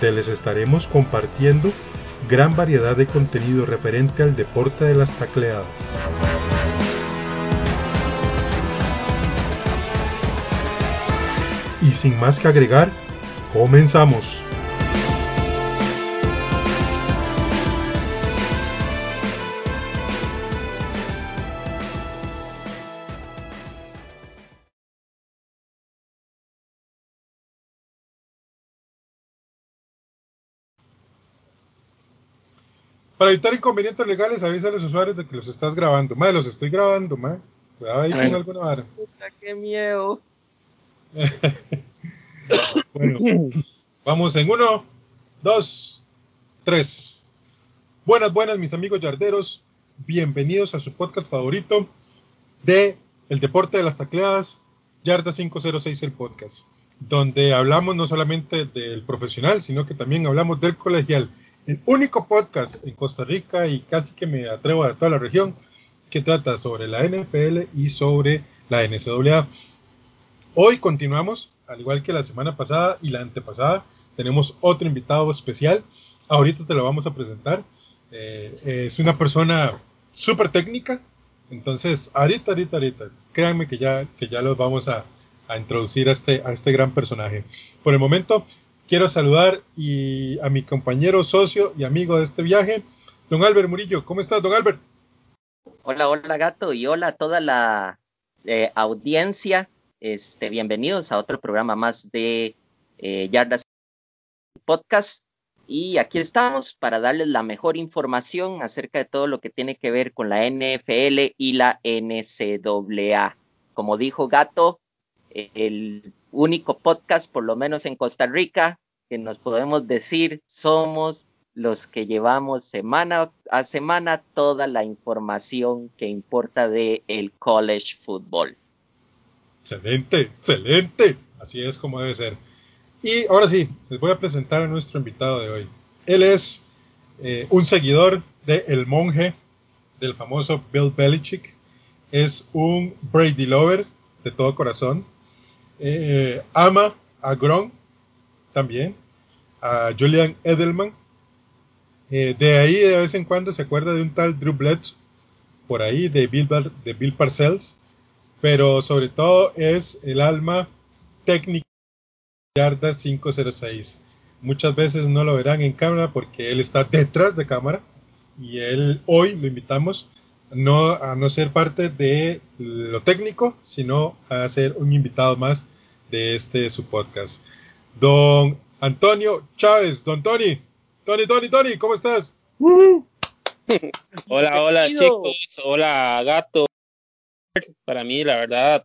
donde les estaremos compartiendo gran variedad de contenido referente al deporte de las tacleadas. Y sin más que agregar, comenzamos. Para evitar inconvenientes legales, avisa a los usuarios de que los estás grabando. Madre, los estoy grabando, madre. Cuidado ahí con alguna vara. Puta, qué miedo. bueno, vamos en uno, dos, tres. Buenas, buenas, mis amigos yarderos. Bienvenidos a su podcast favorito de el deporte de las tacleadas, Yarda 506 el podcast, donde hablamos no solamente del profesional, sino que también hablamos del colegial el único podcast en Costa Rica y casi que me atrevo a toda la región que trata sobre la NFL y sobre la NCAA. Hoy continuamos, al igual que la semana pasada y la antepasada, tenemos otro invitado especial. Ahorita te lo vamos a presentar. Eh, es una persona súper técnica. Entonces, ahorita, ahorita, ahorita, créanme que ya, que ya los vamos a, a introducir a este, a este gran personaje. Por el momento, quiero saludar y a mi compañero, socio y amigo de este viaje, don Albert Murillo. ¿Cómo estás, don Albert? Hola, hola gato y hola a toda la eh, audiencia. Este, bienvenidos a otro programa más de eh, Yardas Podcast. Y aquí estamos para darles la mejor información acerca de todo lo que tiene que ver con la NFL y la NCAA. Como dijo Gato, el único podcast, por lo menos en Costa Rica, que nos podemos decir somos los que llevamos semana a semana toda la información que importa de el college football. Excelente, excelente. Así es como debe ser. Y ahora sí, les voy a presentar a nuestro invitado de hoy. Él es eh, un seguidor de El Monje, del famoso Bill Belichick. Es un Brady Lover de todo corazón eh, ama a Gron también, a Julian Edelman. Eh, de ahí de vez en cuando se acuerda de un tal Drew Bledsoe, por ahí, de Bill, de Bill Parcells, pero sobre todo es el alma técnica de Yarda 506. Muchas veces no lo verán en cámara porque él está detrás de cámara y él hoy lo invitamos no a no ser parte de lo técnico, sino a ser un invitado más de este su podcast. Don Antonio Chávez, don Tony. Tony, Tony, Tony, ¿cómo estás? hola, hola chicos, hola gato. Para mí, la verdad,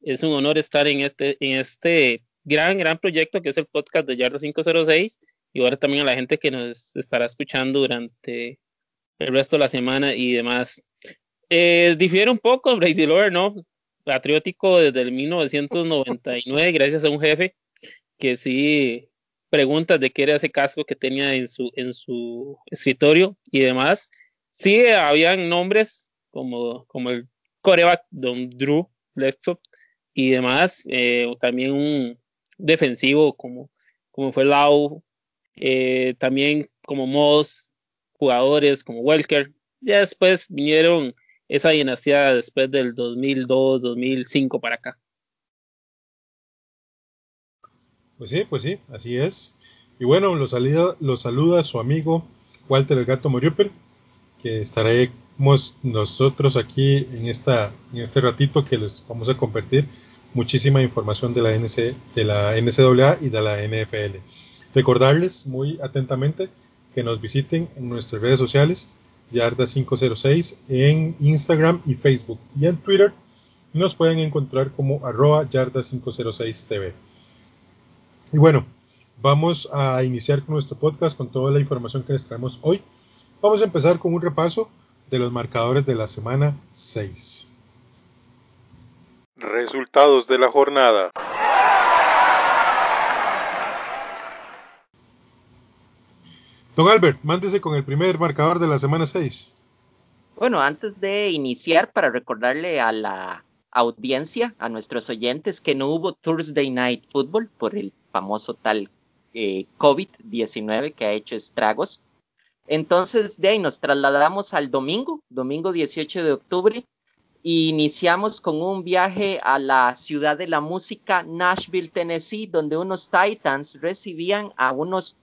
es un honor estar en este, en este gran, gran proyecto que es el podcast de Yarda 506 y ahora también a la gente que nos estará escuchando durante el resto de la semana y demás. Eh, difiere un poco Brady Lore, ¿no? Patriótico desde el 1999, gracias a un jefe que sí preguntas de qué era ese casco que tenía en su, en su escritorio y demás. Sí, habían nombres como, como el coreback Don Drew Bledsoe y demás. Eh, también un defensivo como, como fue Lau. Eh, también como Moss, jugadores como Welker. Ya después vinieron esa dinastía después del 2002, 2005 para acá. Pues sí, pues sí, así es. Y bueno, los saluda, lo saluda su amigo Walter el Gato Moriupel, que estaremos nosotros aquí en este ratito que les vamos a compartir muchísima información de la, NC, de la NCAA y de la NFL. Recordarles muy atentamente que nos visiten en nuestras redes sociales Yarda506 en Instagram y Facebook. Y en Twitter nos pueden encontrar como arroba Yarda506TV. Y bueno, vamos a iniciar con nuestro podcast con toda la información que les traemos hoy. Vamos a empezar con un repaso de los marcadores de la semana 6. Resultados de la jornada. Don Albert, mándese con el primer marcador de la semana 6. Bueno, antes de iniciar, para recordarle a la audiencia, a nuestros oyentes, que no hubo Thursday Night Football por el famoso tal eh, COVID-19 que ha hecho estragos. Entonces, de ahí nos trasladamos al domingo, domingo 18 de octubre, e iniciamos con un viaje a la ciudad de la música, Nashville, Tennessee, donde unos Titans recibían a unos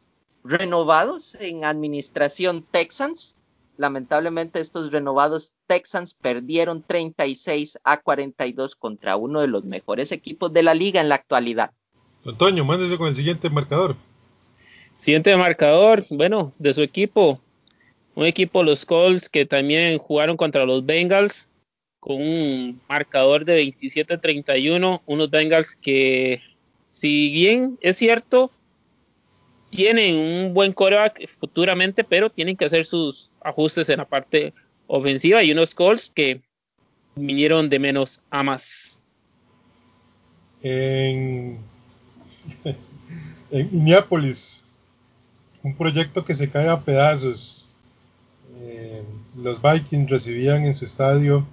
renovados en administración Texans. Lamentablemente estos renovados Texans perdieron 36 a 42 contra uno de los mejores equipos de la liga en la actualidad. Antonio, mándese con el siguiente marcador. Siguiente marcador, bueno, de su equipo, un equipo los Colts que también jugaron contra los Bengals con un marcador de 27-31, unos Bengals que si bien es cierto tienen un buen coreback futuramente, pero tienen que hacer sus ajustes en la parte ofensiva y unos calls que vinieron de menos a más. En, Minneapolis, un proyecto que se cae a pedazos. Eh, los Vikings recibían en su estadio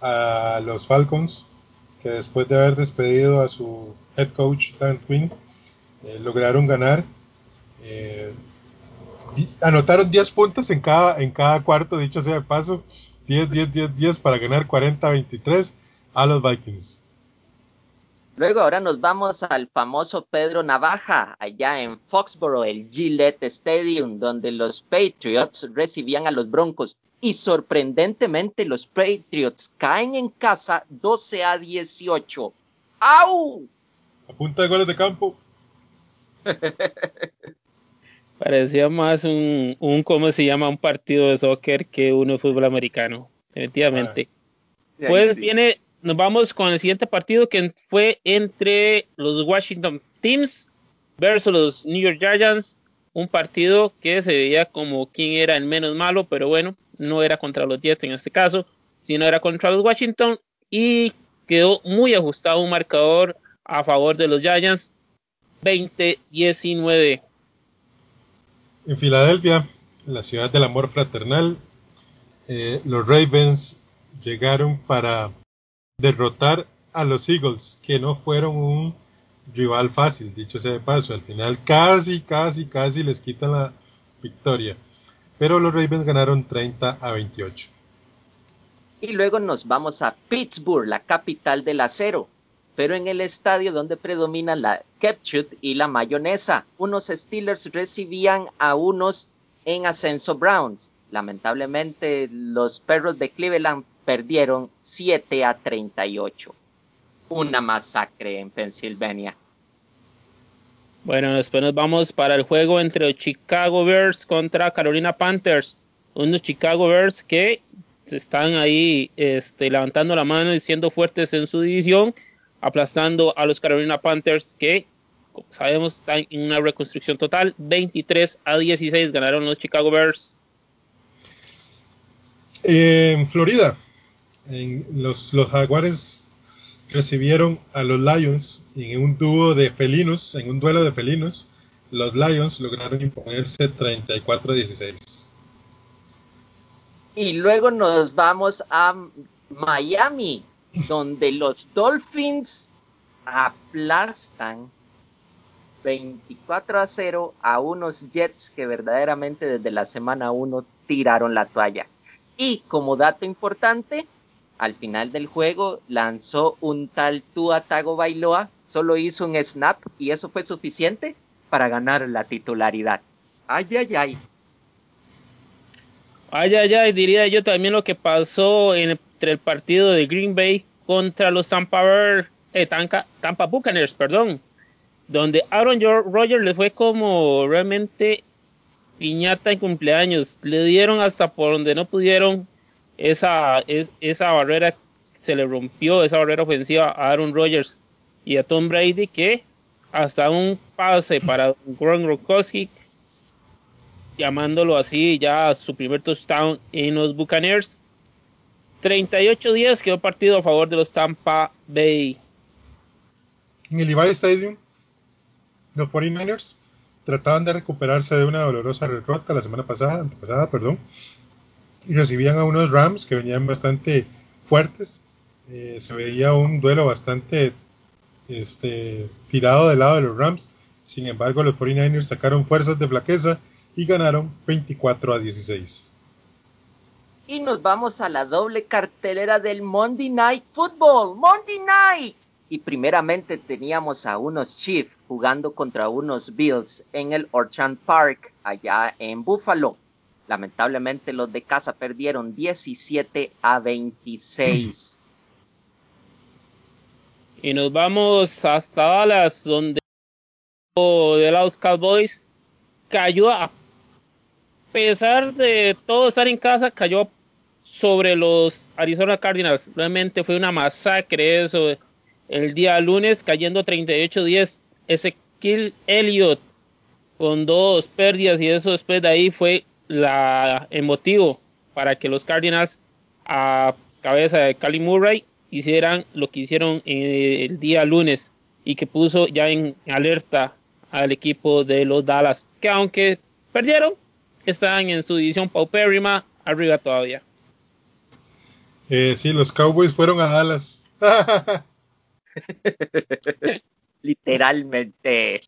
a los Falcons, que después de haber despedido a su head coach Dan Quinn, eh, lograron ganar eh, anotaron 10 puntos en cada, en cada cuarto, dicho sea de paso. 10, 10, 10, 10 para ganar 40-23 a los Vikings. Luego ahora nos vamos al famoso Pedro Navaja, allá en Foxborough, el Gillette Stadium, donde los Patriots recibían a los Broncos. Y sorprendentemente los Patriots caen en casa 12 a 18. ¡Au! A punta de goles de campo. Parecía más un, un, ¿cómo se llama? Un partido de soccer que uno de fútbol americano, definitivamente. Ah. pues viene, nos vamos con el siguiente partido que fue entre los Washington Teams versus los New York Giants. Un partido que se veía como quién era el menos malo, pero bueno, no era contra los Jets en este caso, sino era contra los Washington y quedó muy ajustado un marcador a favor de los Giants 20-19. En Filadelfia, la ciudad del amor fraternal, eh, los Ravens llegaron para derrotar a los Eagles, que no fueron un rival fácil, dicho sea de paso. Al final casi, casi, casi les quitan la victoria. Pero los Ravens ganaron 30 a 28. Y luego nos vamos a Pittsburgh, la capital del acero pero en el estadio donde predomina la ketchup y la mayonesa. Unos Steelers recibían a unos en ascenso Browns. Lamentablemente los perros de Cleveland perdieron 7 a 38. Una masacre en Pensilvania. Bueno, después nos vamos para el juego entre los Chicago Bears contra Carolina Panthers. Unos Chicago Bears que están ahí este, levantando la mano y siendo fuertes en su división aplastando a los Carolina Panthers que, como sabemos, están en una reconstrucción total. 23 a 16 ganaron los Chicago Bears. En Florida, los, los Jaguares recibieron a los Lions en un dúo de felinos, en un duelo de felinos. Los Lions lograron imponerse 34 a 16. Y luego nos vamos a Miami, donde los Dolphins aplastan 24 a 0 a unos Jets que verdaderamente desde la semana 1 tiraron la toalla. Y como dato importante, al final del juego lanzó un tal Tua Tago Bailoa, solo hizo un snap y eso fue suficiente para ganar la titularidad. Ay, ay, ay. Ay, ay, ay, diría yo también lo que pasó entre el partido de Green Bay contra los Tampa, eh, Tampa, Buccaneers, perdón, donde Aaron Rodgers le fue como realmente piñata en cumpleaños. Le dieron hasta por donde no pudieron esa, esa barrera, se le rompió esa barrera ofensiva a Aaron Rodgers y a Tom Brady que hasta un pase para Gron Rokowski, llamándolo así ya su primer touchdown en los Buccaneers. 38 días quedó partido a favor de los Tampa Bay. En el Levi Stadium, los 49ers trataban de recuperarse de una dolorosa derrota la semana pasada, antepasada, perdón, y recibían a unos Rams que venían bastante fuertes. Eh, se veía un duelo bastante este, tirado del lado de los Rams. Sin embargo, los 49ers sacaron fuerzas de flaqueza y ganaron 24 a 16. Y nos vamos a la doble cartelera del Monday Night Football. Monday Night. Y primeramente teníamos a unos Chiefs jugando contra unos Bills en el Orchard Park, allá en Buffalo. Lamentablemente los de casa perdieron 17 a 26. Y nos vamos hasta Dallas, donde de los Cowboys cayó a pesar de todo estar en casa, cayó sobre los Arizona Cardinals. Realmente fue una masacre eso. El día lunes cayendo 38-10. Ese Kill Elliott con dos pérdidas y eso después de ahí fue la, el motivo para que los Cardinals a cabeza de Cali Murray hicieran lo que hicieron el día lunes y que puso ya en alerta al equipo de los Dallas, que aunque perdieron, están en su división paupérrima, arriba todavía. Eh, sí, los Cowboys fueron a Dallas. Literalmente.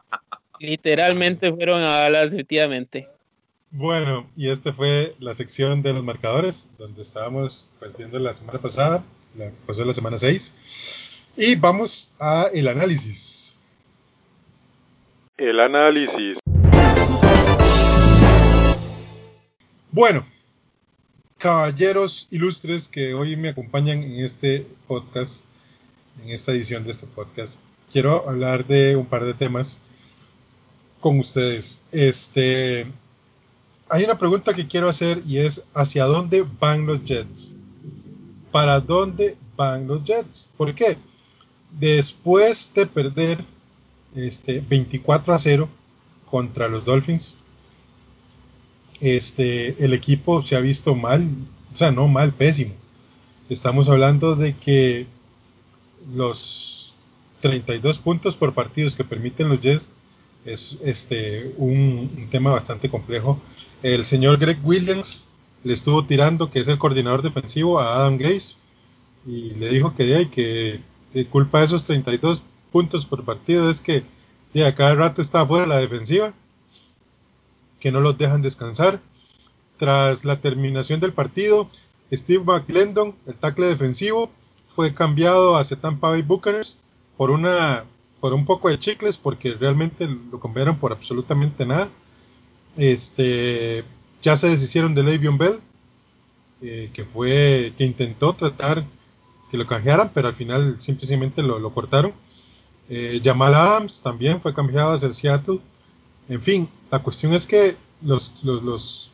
Literalmente fueron a Dallas, efectivamente. Bueno, y esta fue la sección de los marcadores, donde estábamos pues, viendo la semana pasada, la, pasó la semana 6. Y vamos a el análisis. El análisis. Bueno, caballeros ilustres que hoy me acompañan en este podcast, en esta edición de este podcast, quiero hablar de un par de temas con ustedes. Este, hay una pregunta que quiero hacer y es ¿hacia dónde van los Jets? ¿Para dónde van los Jets? ¿Por qué? Después de perder este 24 a 0 contra los Dolphins, este el equipo se ha visto mal, o sea, no mal, pésimo. Estamos hablando de que los 32 puntos por partidos que permiten los Jets es este un tema bastante complejo el señor Greg Williams le estuvo tirando, que es el coordinador defensivo, a Adam Gaze y le dijo que, de, que culpa de esos 32 puntos por partido es que de cada rato está fuera la defensiva, que no los dejan descansar. Tras la terminación del partido, Steve McClendon, el tackle defensivo, fue cambiado a Tampa Bay Buccaneers por una por un poco de chicles porque realmente lo cambiaron por absolutamente nada. Este, ya se deshicieron de Le'Veon Bell, eh, que fue que intentó tratar que lo canjearan, pero al final simplemente lo, cortaron. Eh, Jamal Adams también fue cambiado hacia Seattle. En fin, la cuestión es que los, los,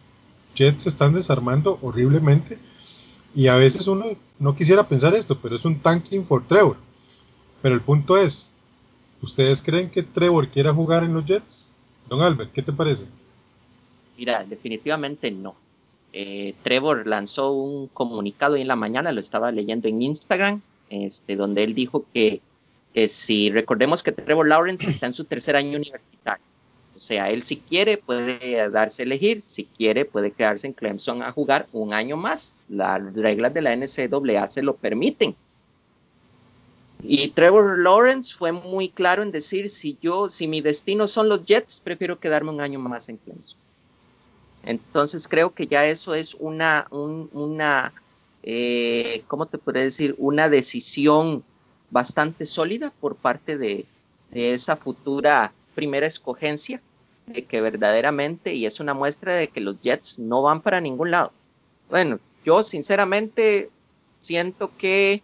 Jets se están desarmando horriblemente y a veces uno no quisiera pensar esto, pero es un tanking for Trevor. Pero el punto es, ¿ustedes creen que Trevor quiera jugar en los Jets? Don Albert, ¿qué te parece? Mira, definitivamente no. Eh, Trevor lanzó un comunicado en la mañana, lo estaba leyendo en Instagram, este, donde él dijo que, si recordemos que Trevor Lawrence está en su tercer año universitario, sea, él si quiere puede darse a elegir, si quiere puede quedarse en Clemson a jugar un año más. Las reglas de la NCAA se lo permiten. Y Trevor Lawrence fue muy claro en decir, si yo, si mi destino son los Jets, prefiero quedarme un año más en Clemson. Entonces creo que ya eso es una, una eh, ¿cómo te puedo decir? Una decisión bastante sólida por parte de, esa futura primera escogencia, que verdaderamente, y es una muestra de que los Jets no van para ningún lado. Bueno, yo sinceramente siento que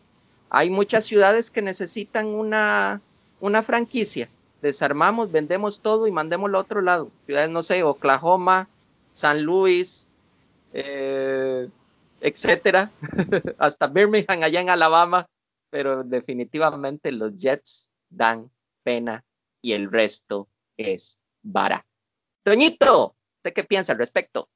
hay muchas ciudades que necesitan una, una franquicia. Desarmamos, vendemos todo y mandémoslo a otro lado. Ciudades, no sé, Oklahoma, San Luis, eh, etcétera, hasta Birmingham allá en Alabama, pero definitivamente los Jets dan pena y el resto es vara. Toñito, ¿usted qué piensa al respecto?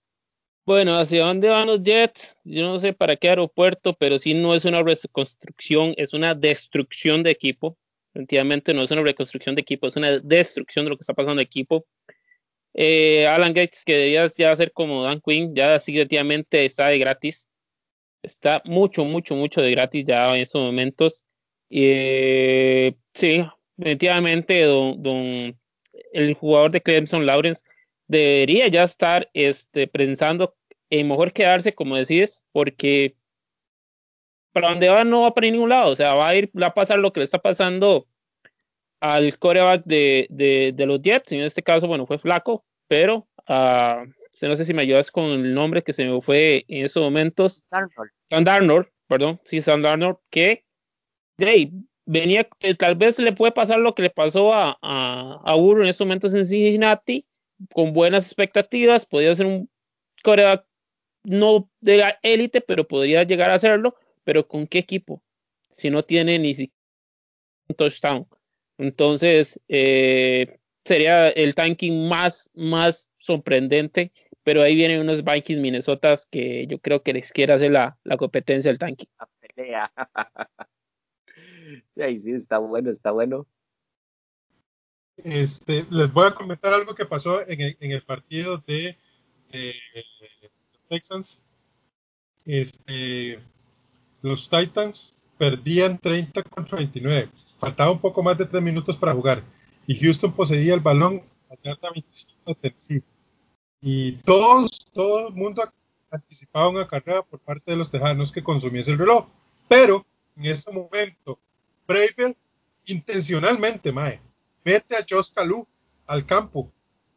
Bueno, ¿hacia dónde van los Jets? Yo no sé para qué aeropuerto, pero sí no es una reconstrucción, es una destrucción de equipo. Definitivamente no es una reconstrucción de equipo, es una destrucción de lo que está pasando de equipo. Eh, Alan Gates, que debía ya ser como Dan Quinn, ya definitivamente está de gratis. Está mucho, mucho, mucho de gratis ya en estos momentos. Eh, sí, definitivamente don, el jugador de Clemson, Lawrence, debería ya estar este, pensando en mejor quedarse, como decís, porque para donde va no va para ningún lado. O sea, va a ir, va a pasar lo que le está pasando al coreback de, de, los Jets. En este caso, bueno, fue flaco, pero uh, no sé si me ayudas con el nombre que se me fue en esos momentos. Darnold. Darnold, perdón, sí, Sam Darnold, que hey, venía, tal vez le puede pasar lo que le pasó a, a, a en estos momentos en Cincinnati, con buenas expectativas, podría ser un coreback no de la élite, pero podría llegar a hacerlo, pero ¿con qué equipo? Si no tiene ni siquiera un touchdown. Entonces, eh, sería el tanking más, más sorprendente, pero ahí vienen unos Vikings Minnesota que yo creo que les quiere hacer la, la competencia del tanking. La pelea. Ay, sí, está bueno, está bueno. Este, les voy a comentar algo que pasó en el, en el partido de, de, los Texans. Este, los Titans perdían 30 contra 29. Faltaba un poco más de 3 minutos para jugar. Y Houston poseía el balón a yarda 25 de Tennessee. Y todos, todo el mundo anticipaba una carrera por parte de los tejanos que consumiese el reloj. Pero en ese momento, Bravel intencionalmente, Mae, mete a Josh Calú al campo.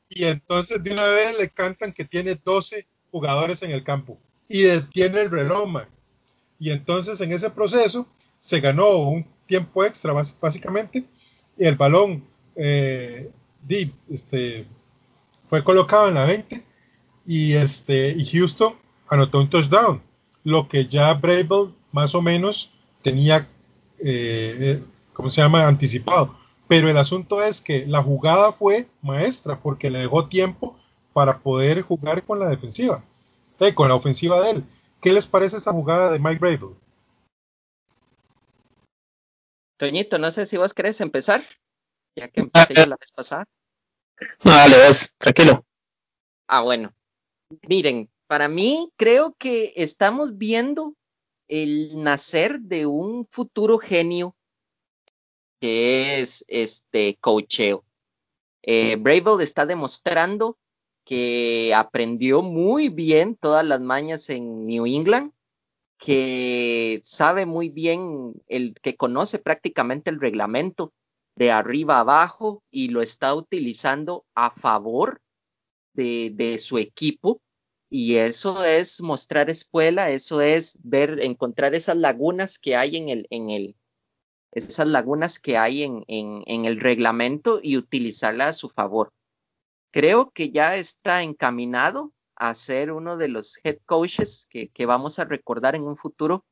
Y entonces de una vez le cantan que tiene 12 jugadores en el campo. Y detiene el reloj, Y entonces en ese proceso se ganó un tiempo extra básicamente. Y el balón eh, este, fue colocado en la 20 y, este, y Houston anotó un touchdown, lo que ya Bravel más o menos tenía, eh, eh ¿cómo se llama?, anticipado. Pero el asunto es que la jugada fue maestra porque le dejó tiempo para poder jugar con la defensiva, eh, con la ofensiva de él. ¿Qué les parece esa jugada de Mike Bravel? Toñito, no sé si vos querés empezar, ya que empecé yo la vez pasada. Dale, vos, tranquilo. Ah, bueno. Miren, para mí creo que estamos viendo el nacer de un futuro genio que es este coacheo. Eh, está demostrando que aprendió muy bien todas las mañas en New England, que sabe muy bien, el que conoce prácticamente el reglamento de arriba abajo y lo está utilizando a favor de, de su equipo. Y eso es mostrar escuela, eso es ver, encontrar esas lagunas que hay en el, en el, esas lagunas que hay en, en, el reglamento y utilizarla a su favor. Creo que ya está encaminado a ser uno de los head coaches que, que vamos a recordar en un futuro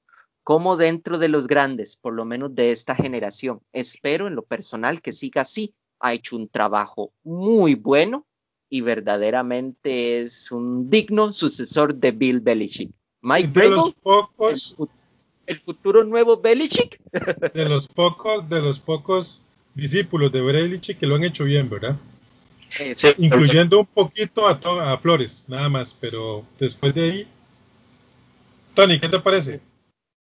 como dentro de los grandes, por lo menos de esta generación. Espero en lo personal que siga así. Ha hecho un trabajo muy bueno y verdaderamente es un digno sucesor de Bill Belichick. Mike de los pocos el futuro nuevo Belichick. De los pocos, de los pocos discípulos de Belichick que lo han hecho bien, ¿verdad? Incluyendo un poquito a, a Flores, nada más, pero después de ahí. Tony, ¿qué te parece?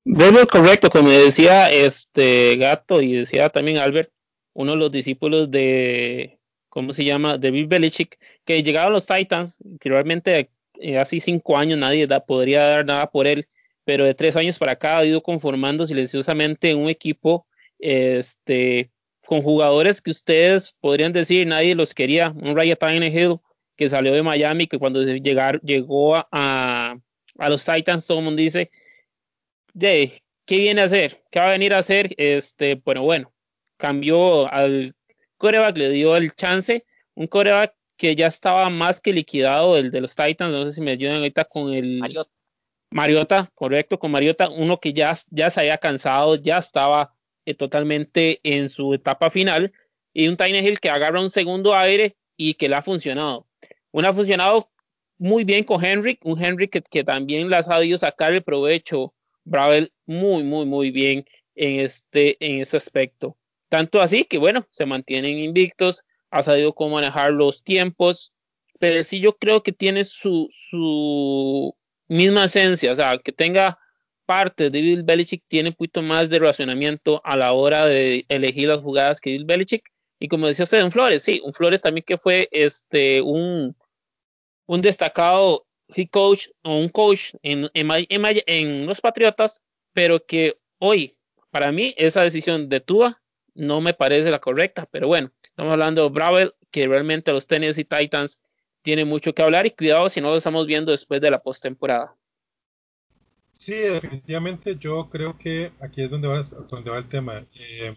Bueno, correcto, como decía este gato y decía también Albert, uno de los discípulos de, ¿cómo se llama? Bill Belichick, que llegaron a los Titans, que realmente eh, hace cinco años nadie podría dar nada por él, pero de tres años para acá ha ido conformando silenciosamente un equipo este, con jugadores que ustedes podrían decir nadie los quería. Un Ryan Tannehill que salió de Miami, que cuando llegó a, a, los Titans, todo el mundo dice, ¿qué viene a hacer? ¿Qué va a venir a hacer? Este, bueno, bueno, cambió al coreback, le dio el chance, un coreback que ya estaba más que liquidado, el de los Titans, no sé si me ayudan ahorita con el... Mariota, correcto, con Mariota, uno que ya, ya se había cansado, ya estaba eh, totalmente en su etapa final, y un Hill que agarra un segundo aire y que le ha funcionado. Una ha funcionado muy bien con Henry, un Henry que, que también le ha sabido sacar el provecho, Bravel, muy, muy, muy bien en este, en este aspecto. Tanto así que, bueno, se mantienen invictos, ha sabido cómo manejar los tiempos, pero sí yo creo que tiene su, su misma esencia, o sea, que tenga parte de Bill Belichick tiene un poquito más de racionamiento a la hora de elegir las jugadas que Bill Belichick. Y como decía usted, un Flores, sí, un Flores también que fue este un, un destacado head coach o un coach en, en, en, los Patriotas, pero que hoy, para mí, esa decisión de Tua no me parece la correcta. Pero bueno, estamos hablando de Bravel, que realmente los Tennessee Titans tienen mucho que hablar y cuidado si no lo estamos viendo después de la postemporada. Sí, definitivamente yo creo que aquí es donde va, donde va el tema. Eh,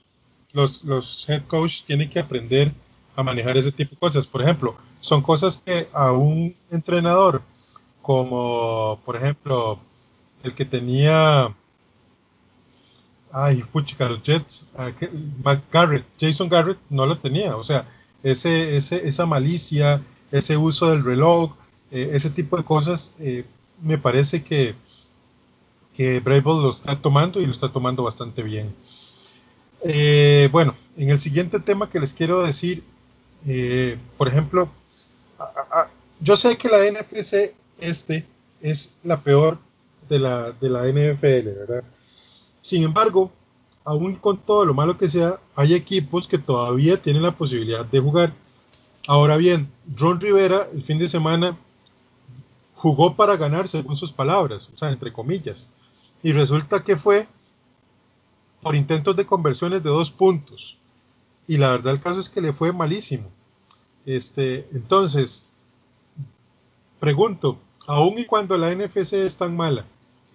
los, los head coach tienen que aprender a manejar ese tipo de cosas. Por ejemplo, son cosas que a un entrenador como, por ejemplo, el que tenía, ay, puchica, los Jets, ah, Garrett, Jason Garrett no lo tenía. O sea, ese, ese, esa malicia, ese uso del reloj, eh, ese tipo de cosas, eh, me parece que que Brave lo está tomando y lo está tomando bastante bien. Eh, bueno, en el siguiente tema que les quiero decir, eh, por ejemplo, yo sé que la NFC este es la peor de la, de la NFL, ¿verdad? Sin embargo, aún con todo lo malo que sea, hay equipos que todavía tienen la posibilidad de jugar. Ahora bien, Ron Rivera el fin de semana jugó para ganar según sus palabras, o sea, entre comillas y resulta que fue por intentos de conversiones de dos puntos. Y la verdad el caso es que le fue malísimo. Este, entonces, pregunto, aun y cuando la NFC es tan mala,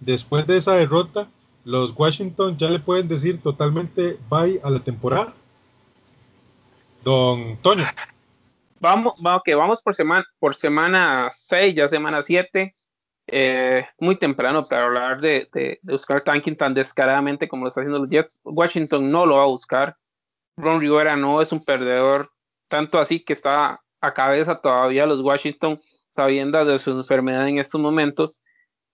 después de esa derrota, los Washington ya le pueden decir totalmente bye a la temporada. Don Toño. Vamos, que vamos por semana, por semana 6, ya semana 7. Eh, muy temprano para hablar de, de, buscar tanking tan descaradamente como lo está haciendo los Jets. Washington no lo va a buscar. Ron Rivera no es un perdedor, tanto así que está a cabeza todavía los Washington sabiendo de su enfermedad en estos momentos.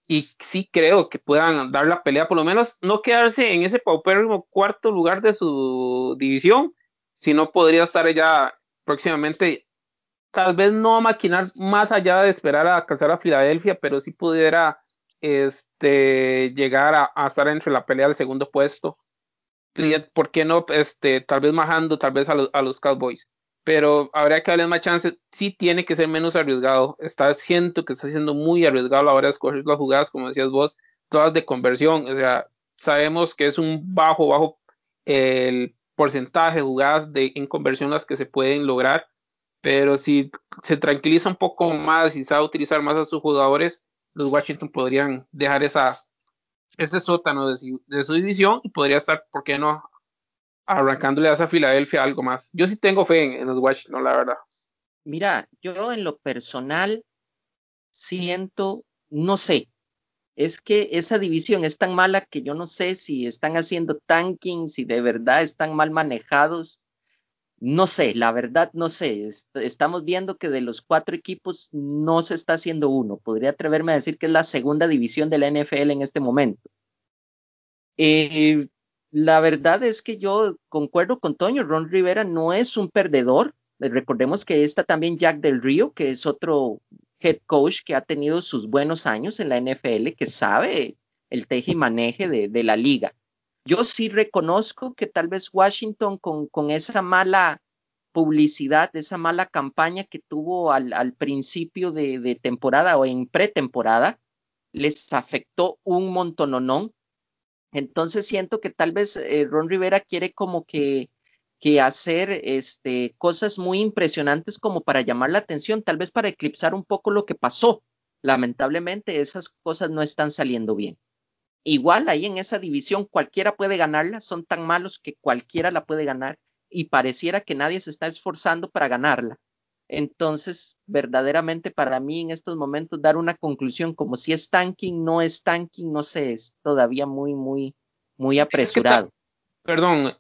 Y sí creo que puedan dar la pelea, por lo menos no quedarse en ese paupérrimo cuarto lugar de su división, sino podría estar ya próximamente tal vez no a maquinar más allá de esperar a alcanzar a Filadelfia, pero sí pudiera este, llegar a, estar entre la pelea del segundo puesto. ¿Por qué no? Este, tal vez bajando, tal vez a, los Cowboys. Pero habría que darle más chance. Sí tiene que ser menos arriesgado. Está, siento que está siendo muy arriesgado a la hora de escoger las jugadas, como decías vos, todas de conversión. O sea, sabemos que es un bajo, bajo el porcentaje de jugadas de, en conversión las que se pueden lograr pero si se tranquiliza un poco más y sabe utilizar más a sus jugadores, los Washington podrían dejar esa, ese sótano de su, división y podría estar, ¿por qué no? Arrancándole a Filadelfia algo más. Yo sí tengo fe en, los Washington, la verdad. Mira, yo en lo personal siento, no sé, es que esa división es tan mala que yo no sé si están haciendo tanking, si de verdad están mal manejados no sé, la verdad no sé. Estamos viendo que de los cuatro equipos no se está haciendo uno. Podría atreverme a decir que es la segunda división de la NFL en este momento. Eh, la verdad es que yo concuerdo con Toño. Ron Rivera no es un perdedor. Recordemos que está también Jack Del Río, que es otro head coach que ha tenido sus buenos años en la NFL, que sabe el teje y maneje de la liga. Yo sí reconozco que tal vez Washington con, con esa mala publicidad, esa mala campaña que tuvo al, al principio de, de, temporada o en pretemporada, les afectó un montononón. Entonces siento que tal vez eh, Ron Rivera quiere como que, que hacer este, cosas muy impresionantes como para llamar la atención, tal vez para eclipsar un poco lo que pasó. Lamentablemente esas cosas no están saliendo bien igual ahí en esa división cualquiera puede ganarla, son tan malos que cualquiera la puede ganar y pareciera que nadie se está esforzando para ganarla. Entonces, verdaderamente para mí en estos momentos dar una conclusión como si es tanking, no es tanking, no sé, es todavía muy, muy, muy apresurado. perdón,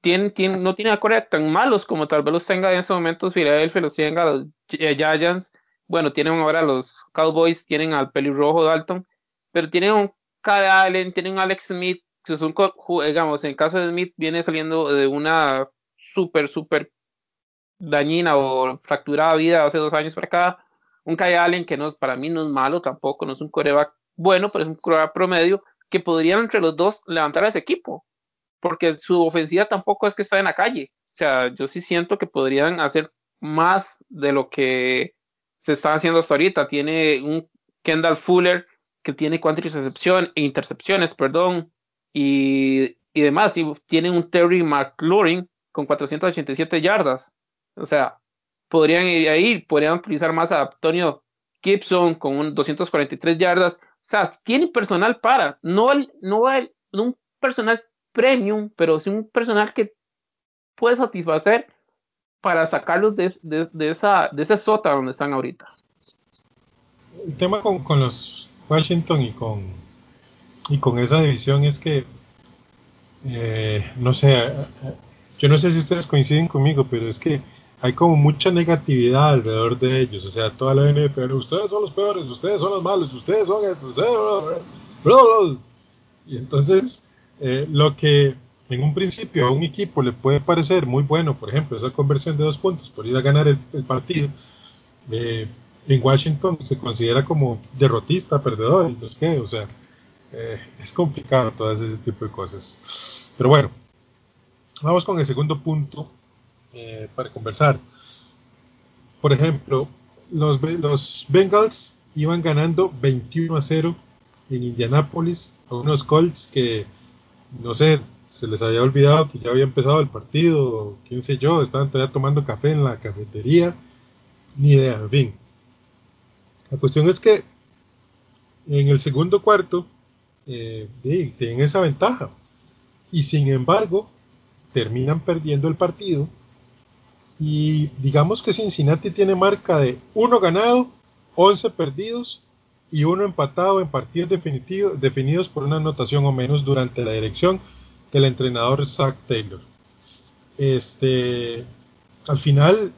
tiene, tiene, no tiene a tan malos como tal vez los tenga en estos momentos Philadelphia, los tenga los Giants, bueno, tienen ahora los Cowboys, tienen al pelirrojo Dalton, pero tienen un Kyle Allen, tienen Alex Smith, que son, digamos, en el caso de Smith viene saliendo de una súper, súper dañina o fracturada vida hace dos años para acá. Un Kyle Allen que no, para mí no es malo tampoco, no es un coreback bueno, pero es un coreback promedio que podrían entre los dos levantar a ese equipo, porque su ofensiva tampoco es que está en la calle. O sea, yo sí siento que podrían hacer más de lo que se está haciendo hasta ahorita. Tiene un Kendall Fuller que tiene cuatro intercepciones, intercepciones perdón, y, y demás. Y tiene un Terry McLaurin con 487 yardas. O sea, podrían ir ahí, podrían utilizar más a Antonio Gibson con un 243 yardas. O sea, tiene personal para, no, el, no, el, un personal premium, pero sí un personal que puede satisfacer para sacarlos de, de, esa, de ese sota donde están ahorita. El tema con, con, los Washington y con, y con esa división es que, eh, no sé, yo no sé si ustedes coinciden conmigo, pero es que hay como mucha negatividad alrededor de ellos. O sea, toda la NFL, ustedes son los peores, ustedes son los malos, ustedes son estos, ustedes son... Y entonces, eh, lo que en un principio a un equipo le puede parecer muy bueno, por ejemplo, esa conversión de dos puntos por ir a ganar el, partido, eh, en Washington se considera como derrotista, perdedor, y los que, o sea, eh, es complicado todo ese tipo de cosas. Pero bueno, vamos con el segundo punto eh, para conversar. Por ejemplo, los, Bengals iban ganando 21 a 0 en Indianápolis a unos Colts que, no sé, se les había olvidado que ya había empezado el partido, quién sé yo, estaban todavía tomando café en la cafetería, ni idea, en fin. La cuestión es que en el segundo cuarto eh, tienen esa ventaja y sin embargo terminan perdiendo el partido y digamos que Cincinnati tiene marca de uno ganado, 11 perdidos y uno empatado en partidos definidos por una anotación o menos durante la dirección el entrenador Zach Taylor. Este, al final,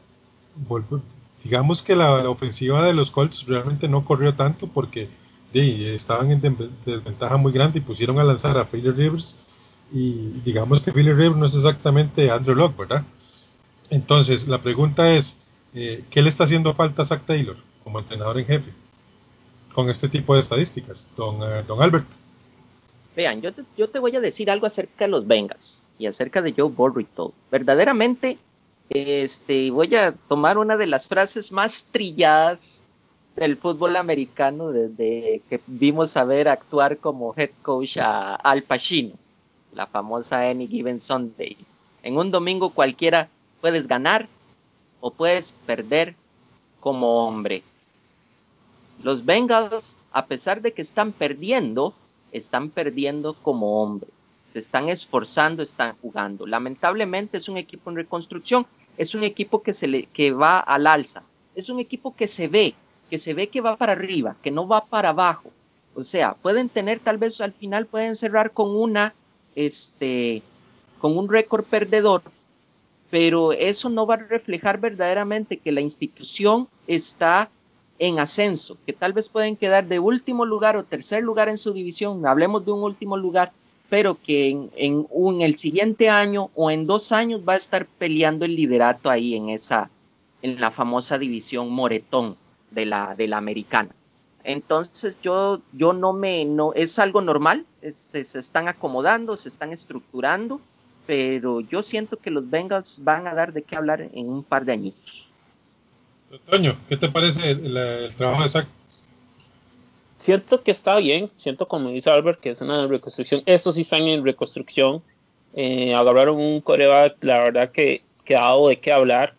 digamos que la, ofensiva de los Colts realmente no corrió tanto porque estaban en desventaja muy grande y pusieron a lanzar a Philly Rivers y digamos que Philly Rivers no es exactamente Andrew Locke, ¿verdad? Entonces, la pregunta es, eh, ¿qué le está haciendo falta a Zach Taylor como entrenador en jefe con este tipo de estadísticas, don, eh, don Albert? Vean, yo te, yo te voy a decir algo acerca de los Bengals y acerca de Joe Burrow Verdaderamente, este, voy a tomar una de las frases más trilladas del fútbol americano desde que vimos a ver actuar como head coach a Al Pacino, la famosa Any Given Sunday. En un domingo cualquiera puedes ganar o puedes perder como hombre. Los Bengals, a pesar de que están perdiendo, están perdiendo como hombre. Se están esforzando, están jugando. Lamentablemente es un equipo en reconstrucción, es un equipo que, se le, que va al alza, es un equipo que se ve, que se ve que va para arriba, que no va para abajo. O sea, pueden tener tal vez al final pueden cerrar con una, este, con un récord perdedor, pero eso no va a reflejar verdaderamente que la institución está en ascenso, que tal vez pueden quedar de último lugar o tercer lugar en su división, hablemos de un último lugar, pero que en, el siguiente año o en dos años va a estar peleando el liderato ahí en esa, en la famosa división moretón de la, americana. Entonces yo, yo no me, no, es algo normal, se están acomodando, se están estructurando, pero yo siento que los Bengals van a dar de qué hablar en un par de añitos. Toño, ¿qué te parece el, trabajo de Zach? Siento que está bien, siento como dice Albert que es una reconstrucción, estos sí están en reconstrucción, eh, agarraron un coreback, la verdad que, que ha dado de qué hablar,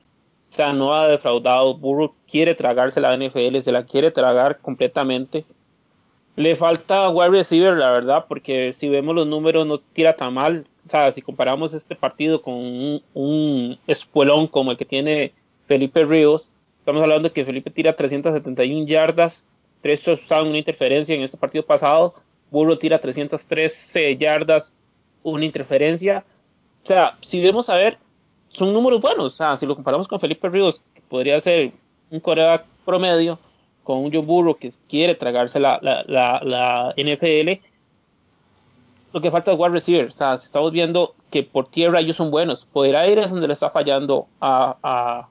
o sea, no ha defraudado, Burrow quiere tragarse la NFL, se la quiere tragar completamente, le falta wide receiver, la verdad, porque si vemos los números no tira tan mal, o sea, si comparamos este partido con un, un como el que tiene Felipe Ríos, Estamos hablando que Felipe tira 371 yardas, 3 touchdowns, una interferencia en este partido pasado. Burro tira 313 yardas, una interferencia. O sea, si vemos a ver, son números buenos. O sea, si lo comparamos con Felipe Ríos, podría ser un coreback promedio, con un Joe Burrow que quiere tragarse la, NFL, lo que falta es wide receiver. O sea, estamos viendo que por tierra ellos son buenos. Por el aire es donde le está fallando a,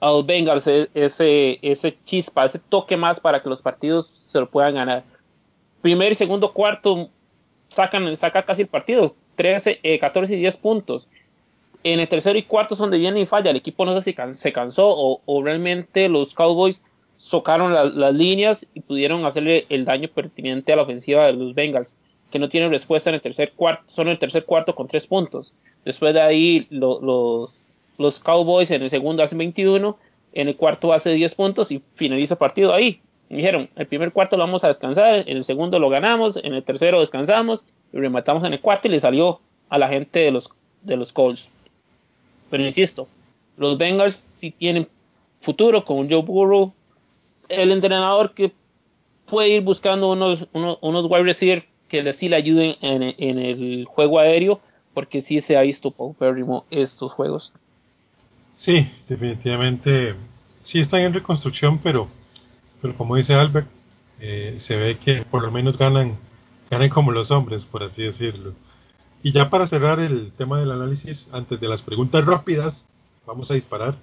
los Bengals e, ese, chispa, ese toque más para que los partidos se lo puedan ganar. Primer y segundo cuarto sacan, saca casi el partido. 13, 14 y 10 puntos. En el tercero y cuarto es donde viene y falla. El equipo no sé si se cansó o, realmente los Cowboys socaron las líneas y pudieron hacerle el daño pertinente a la ofensiva de los Bengals, que no tienen respuesta en el tercer cuarto, son en el tercer cuarto con tres puntos. Después de ahí los, los Cowboys en el segundo hacen 21, en el cuarto hace 10 puntos y finaliza el partido ahí. dijeron, el primer cuarto lo vamos a descansar, en el segundo lo ganamos, en el tercero descansamos y rematamos en el cuarto y le salió a la gente de los, de los Colts. Pero insisto, los Bengals sí tienen futuro con Joe Burrow, el entrenador que puede ir buscando unos, unos, unos wide receivers que le, sí le ayuden en, en, el juego aéreo, porque sí se ha visto paupérrimo estos juegos. Sí, definitivamente sí están en reconstrucción, pero, pero como dice Albert, eh, se ve que por lo menos ganan, ganan como los hombres, por así decirlo. Y ya para cerrar el tema del análisis, antes de las preguntas rápidas, vamos a disparar.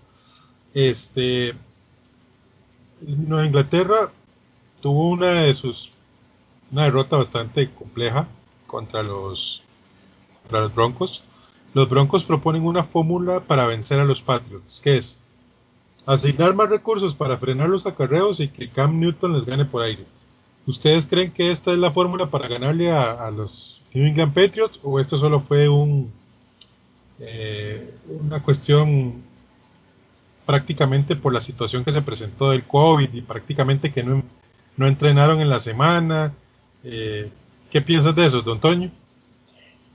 Este, Nueva Inglaterra tuvo una de sus una derrota bastante compleja contra los, contra los Broncos. Los Broncos proponen una fórmula para vencer a los Patriots, que es asignar más recursos para frenar los acarreos y que Cam Newton les gane por aire. ¿Ustedes creen que esta es la fórmula para ganarle a, los New England Patriots o esto solo fue un, eh, una cuestión prácticamente por la situación que se presentó del COVID y prácticamente que no, no entrenaron en la semana? Eh, ¿Qué piensas de eso, don Toño?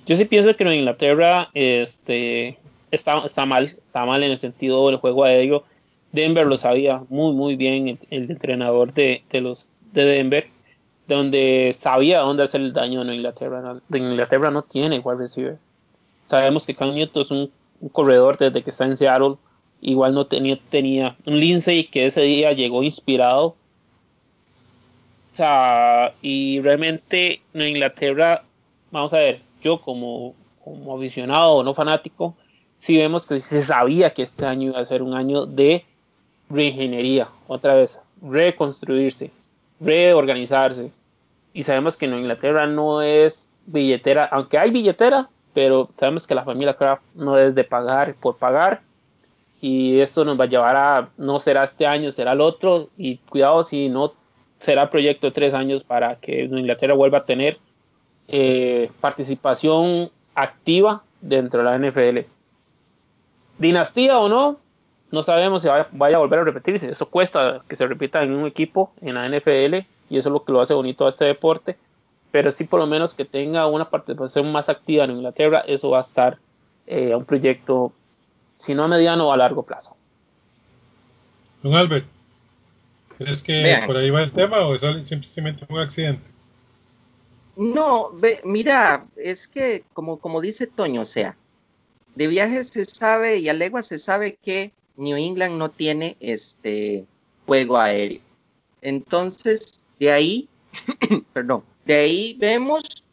Yo sí pienso que en Inglaterra este, está, está mal, está mal en el sentido del juego aéreo. Denver lo sabía muy, muy bien, el, entrenador de, de, los de Denver donde sabía dónde hacer el daño en Inglaterra. En Inglaterra no tiene igual receiver. Sabemos que Cam Newton es un, corredor desde que está en Seattle. Igual no tenía, tenía un Lindsay que ese día llegó inspirado. O sea, y realmente en Inglaterra, vamos a ver, yo como, como aficionado, no fanático, sí vemos que se sabía que este año iba a ser un año de reingeniería, otra vez, reconstruirse, reorganizarse, y sabemos que en Inglaterra no es billetera, aunque hay billetera, pero sabemos que la familia Kraft no es de pagar por pagar y esto nos va a llevar a, no será este año, será el otro y cuidado si no será proyecto de tres años para que Inglaterra vuelva a tener eh, participación activa dentro de la NFL. Dinastía o no, no sabemos si vaya, a volver a repetirse. Eso cuesta que se repita en un equipo en la NFL y eso es lo que lo hace bonito a este deporte, pero sí por lo menos que tenga una participación más activa en Inglaterra, eso va a estar eh, un proyecto, si no a mediano o a largo plazo. Don Albert, ¿crees que por ahí va el tema o es simplemente un accidente? No, mira, es que como, como dice Toño, o sea, de viajes se sabe y a legua se sabe que New England no tiene este juego aéreo. Entonces, de ahí, perdón, de ahí vemos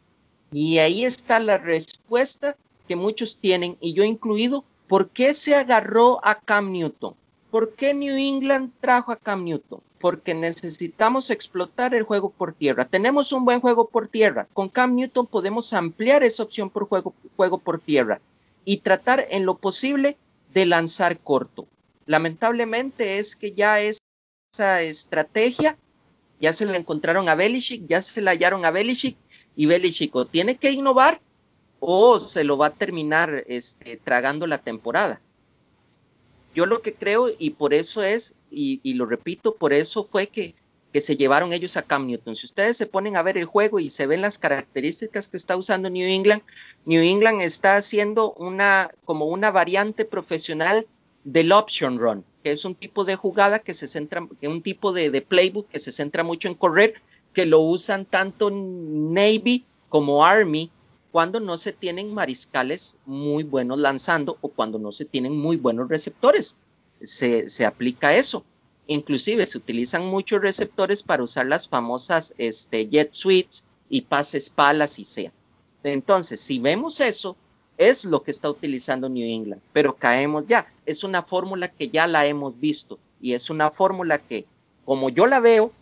y ahí está la respuesta que muchos tienen y yo incluido, ¿por qué se agarró a Cam Newton? ¿Por qué New England trajo a Cam Newton? Porque necesitamos explotar el juego por tierra. Tenemos un buen juego por tierra. Con Cam Newton podemos ampliar esa opción por juego, juego por tierra y tratar en lo posible de lanzar corto. Lamentablemente es que ya esa estrategia ya se la encontraron a Belichick, ya se la hallaron a Belichick y Belichick tiene que innovar o se lo va a terminar este, tragando la temporada. Yo lo que creo y por eso es, y, lo repito, por eso fue que, que, se llevaron ellos a Cam Newton. Si ustedes se ponen a ver el juego y se ven las características que está usando New England, New England está haciendo una como una variante profesional del option run que es un tipo de jugada que se centra, un tipo de, playbook que se centra mucho en correr, que lo usan tanto Navy como Army cuando no se tienen mariscales muy buenos lanzando o cuando no se tienen muy buenos receptores. Se, aplica eso. Inclusive se utilizan muchos receptores para usar las famosas este, jet suites y pases palas y sea. Entonces, si vemos eso, es lo que está utilizando New England, pero caemos ya. Es una fórmula que ya la hemos visto y es una fórmula que, como yo la veo,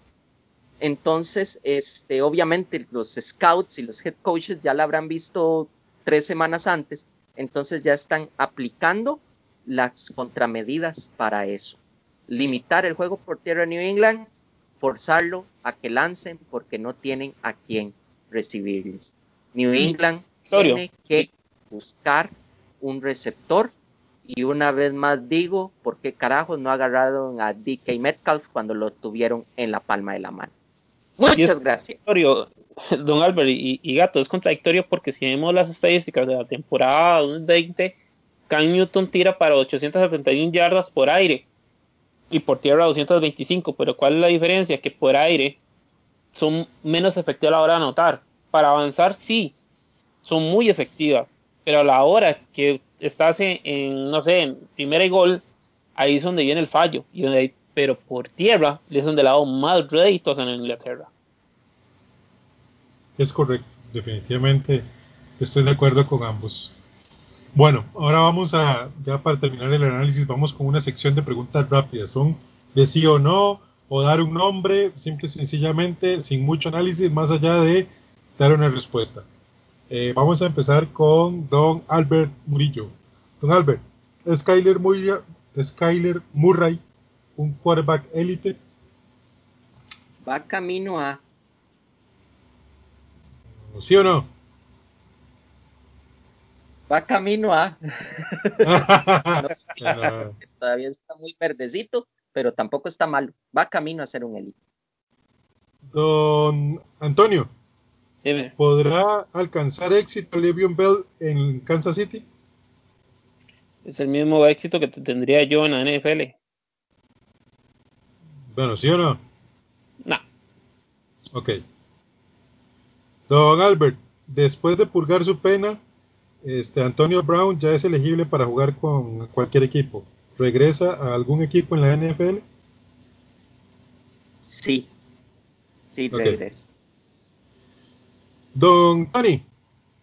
entonces, este, obviamente los scouts y los head coaches ya la habrán visto tres semanas antes, entonces ya están aplicando las contramedidas para eso. Limitar el juego por tierra de New England, forzarlo a que lancen porque no tienen a quién recibirles. New England tiene que buscar un receptor y una vez más digo, ¿por qué carajos no agarraron a DK Metcalf cuando lo tuvieron en la palma de la mano? Muchas gracias. Don Albert y, Gato, es contradictorio porque si vemos las estadísticas de la temporada 2020, Cam Newton tira para 871 yardas por aire y por tierra 225, pero ¿cuál es la diferencia? Que por aire son menos efectivas a la hora de anotar. Para avanzar sí, son muy efectivas, pero a la hora que estás en, no sé, en primera y gol, ahí es donde viene el fallo, y donde pero por tierra es donde lado más réditos en Inglaterra. Es correcto, definitivamente estoy de acuerdo con ambos. Bueno, ahora vamos a, ya para terminar el análisis, vamos con una sección de preguntas rápidas. Son de sí o no, o dar un nombre, simple y sencillamente, sin mucho análisis, más allá de dar una respuesta. Eh, vamos a empezar con don Albert Murillo. Don Albert, Skyler Murray, Skyler Murray un quarterback élite? Va camino a. ¿Sí o no? Va camino a. Todavía está muy verdecito, pero tampoco está malo. Va camino a ser un élite. Don Antonio. ¿Podrá alcanzar éxito Le'Veon Bell en Kansas City? Es el mismo éxito que tendría yo en la NFL. Bueno, ¿sí o no? No. Ok. Don Albert, después de purgar su pena, este Antonio Brown ya es elegible para jugar con cualquier equipo. ¿Regresa a algún equipo en la NFL? Sí. Sí, regresa. Don Tony,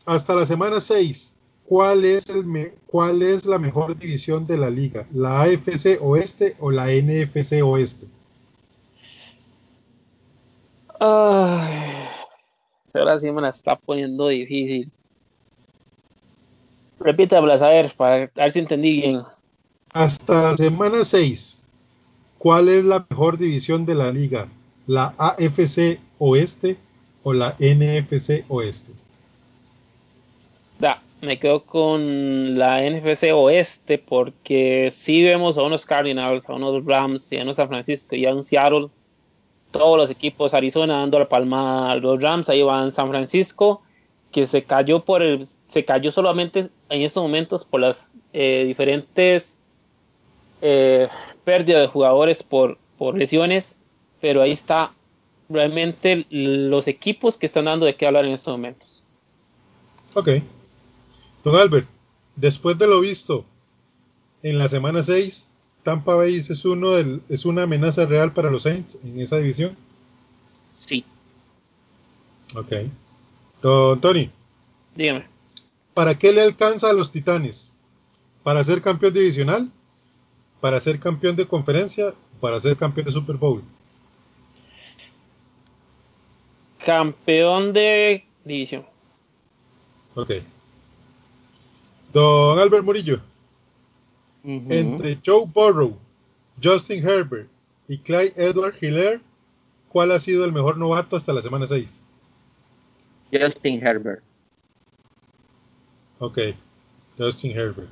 hasta la semana 6, ¿cuál es, el ¿cuál es la mejor división de la liga? ¿La AFC Oeste o la NFC Oeste? Ay, ahora sí me la está poniendo difícil. Repítamela, a ver, para ver si entendí bien. Hasta la semana 6, ¿cuál es la mejor división de la liga? ¿La AFC Oeste o la NFC Oeste? Da, me quedo con la NFC Oeste porque si vemos a unos Cardinals, a unos Rams y a unos San Francisco y a un Seattle. Todos los equipos, Arizona dando la palma a los Rams, ahí van San Francisco, que se cayó por el, se cayó solamente en estos momentos por las eh, diferentes eh, pérdidas de jugadores por, por lesiones, pero ahí está realmente los equipos que están dando de qué hablar en estos momentos. Ok. Don Albert, después de lo visto en la semana 6, Tampa Bay es, uno del, es una amenaza real para los Saints en esa división. Sí. Ok. Don Tony. Dígame. ¿Para qué le alcanza a los Titanes? ¿Para ser campeón divisional? ¿Para ser campeón de conferencia? ¿Para ser campeón de Super Bowl? Campeón de división. Ok. Don Albert Murillo. Entre Joe Burrow, Justin Herbert y Clyde Edward Hiller, ¿cuál ha sido el mejor novato hasta la semana 6? Justin Herbert. Ok, Justin Herbert.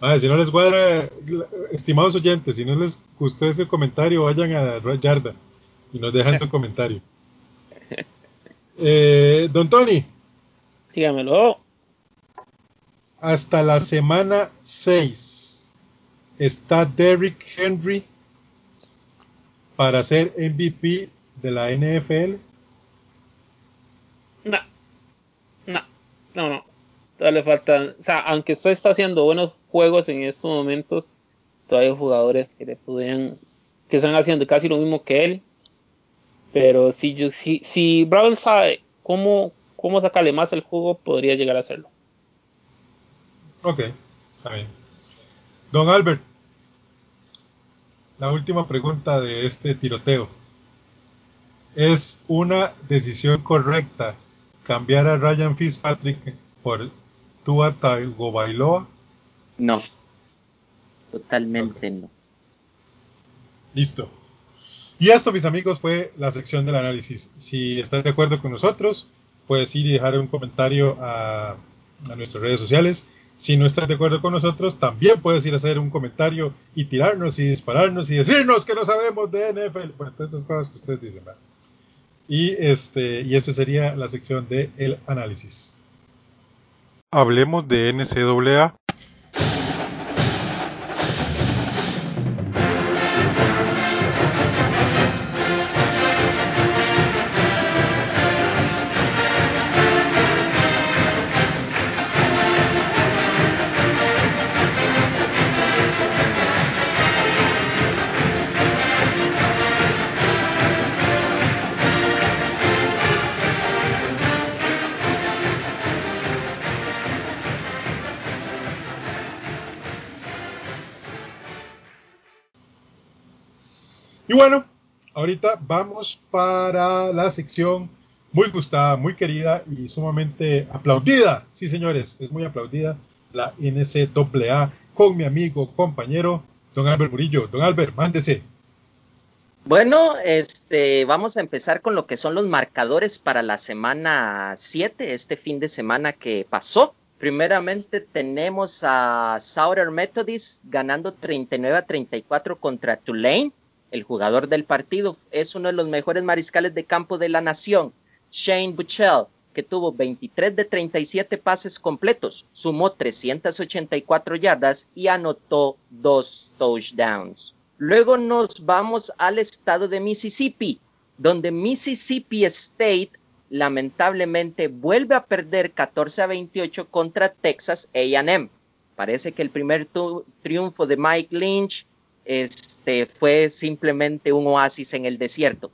Ah, si no les cuadra, estimados oyentes, si no les gustó ese comentario, vayan a Yarda y nos dejan su comentario. Eh, don Tony. Dígamelo. Hasta la semana 6 está Derrick Henry para ser MVP de la NFL. No, no, No, no. Todavía le falta. O sea, aunque usted está haciendo buenos juegos en estos momentos, todavía hay jugadores que le podrían. que están haciendo casi lo mismo que él. Pero si, yo, si, si Brown sabe cómo, cómo sacarle más el juego, podría llegar a hacerlo. Ok, está bien. Don Albert, la última pregunta de este tiroteo. ¿Es una decisión correcta cambiar a Ryan Fitzpatrick por Tua Tagovailoa? No, totalmente no. Listo. Y esto, mis amigos, fue la sección del análisis. Si estás de acuerdo con nosotros, puedes ir y dejar un comentario a, a nuestras redes sociales. Si no estás de acuerdo con nosotros, también puedes ir a hacer un comentario y tirarnos y dispararnos y decirnos que no sabemos de NFL. Bueno, todas estas cosas que ustedes dicen. ¿verdad? Y este y esta sería la sección de el análisis. Hablemos de NCAA. Ahorita vamos para la sección muy gustada, muy querida y sumamente aplaudida. Sí, señores, es muy aplaudida la NCAA con mi amigo, compañero, don Albert Murillo. Don Albert, mándese. Bueno, este, vamos a empezar con lo que son los marcadores para la semana 7, este fin de semana que pasó. Primeramente tenemos a Southern Methodist ganando 39 a 34 contra Tulane. El jugador del partido es uno de los mejores mariscales de campo de la nación, Shane Buchel, que tuvo 23 de 37 pases completos, sumó 384 yardas y anotó dos touchdowns. Luego nos vamos al estado de Mississippi, donde Mississippi State lamentablemente vuelve a perder 14 a 28 contra Texas AM. Parece que el primer triunfo de Mike Lynch este, fue simplemente un oasis en el desierto.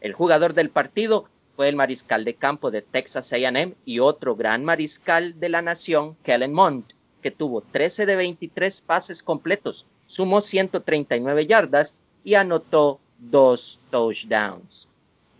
El jugador del partido fue el mariscal de campo de Texas AM y otro gran mariscal de la nación, Kellen Mond, que tuvo 13 de 23 pases completos, sumó 139 yardas y anotó dos touchdowns.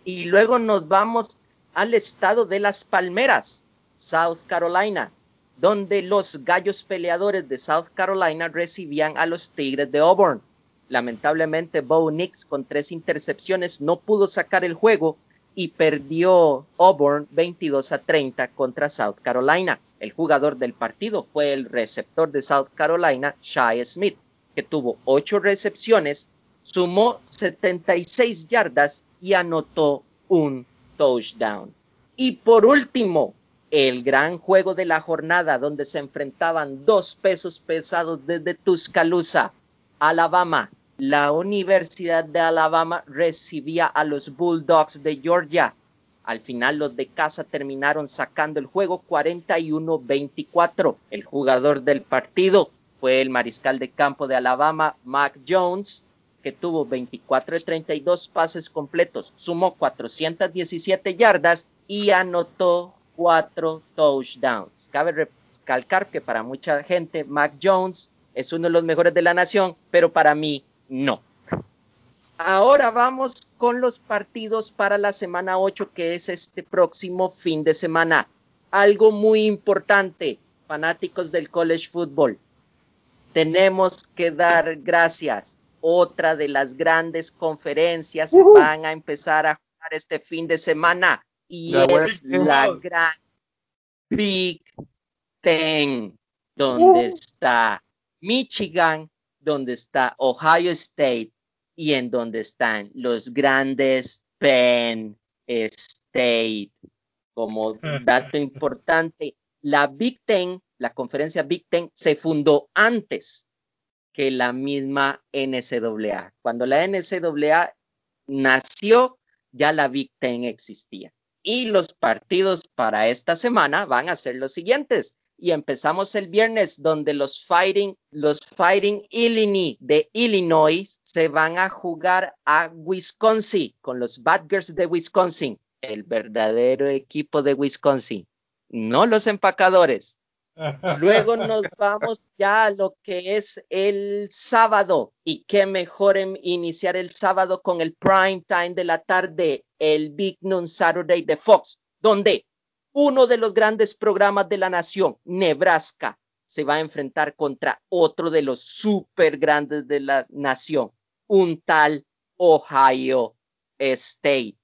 Y luego nos vamos al estado de las Palmeras, South Carolina, donde los gallos peleadores de South Carolina recibían a los Tigres de Auburn. Lamentablemente, Bo Nix con tres intercepciones no pudo sacar el juego y perdió Auburn 22 a 30 contra South Carolina. El jugador del partido fue el receptor de South Carolina, Shai Smith, que tuvo ocho recepciones, sumó 76 yardas y anotó un touchdown. Y por último, el gran juego de la jornada donde se enfrentaban dos pesos pesados desde Tuscaloosa, Alabama. La Universidad de Alabama recibía a los Bulldogs de Georgia. Al final los de casa terminaron sacando el juego 41-24. El jugador del partido fue el mariscal de campo de Alabama, Mac Jones, que tuvo 24 de 32 pases completos, sumó 417 yardas y anotó cuatro touchdowns. Cabe recalcar que para mucha gente Mac Jones es uno de los mejores de la nación, pero para mí no. Ahora vamos con los partidos para la semana 8, que es este próximo fin de semana. Algo muy importante, fanáticos del college football. Tenemos que dar gracias. Otra de las grandes conferencias uh -huh. van a empezar a jugar este fin de semana y la es la gran Big Ten, donde uh. está Michigan, donde está Ohio State y en donde están los grandes Penn State. Como dato importante, la Big Ten, la conferencia Big Ten, se fundó antes que la misma NCAA. Cuando la NCAA nació, ya la Big Ten existía. Y los partidos para esta semana van a ser los siguientes. Y empezamos el viernes donde los Fighting, los Fighting Illini de Illinois se van a jugar a Wisconsin con los Badgers de Wisconsin, el verdadero equipo de Wisconsin, no los empacadores. Luego nos vamos ya a lo que es el sábado. Y qué mejor iniciar el sábado con el prime time de la tarde, el Big Noon Saturday de Fox, donde uno de los grandes programas de la nación, Nebraska, se va a enfrentar contra otro de los super grandes de la nación, un tal Ohio State.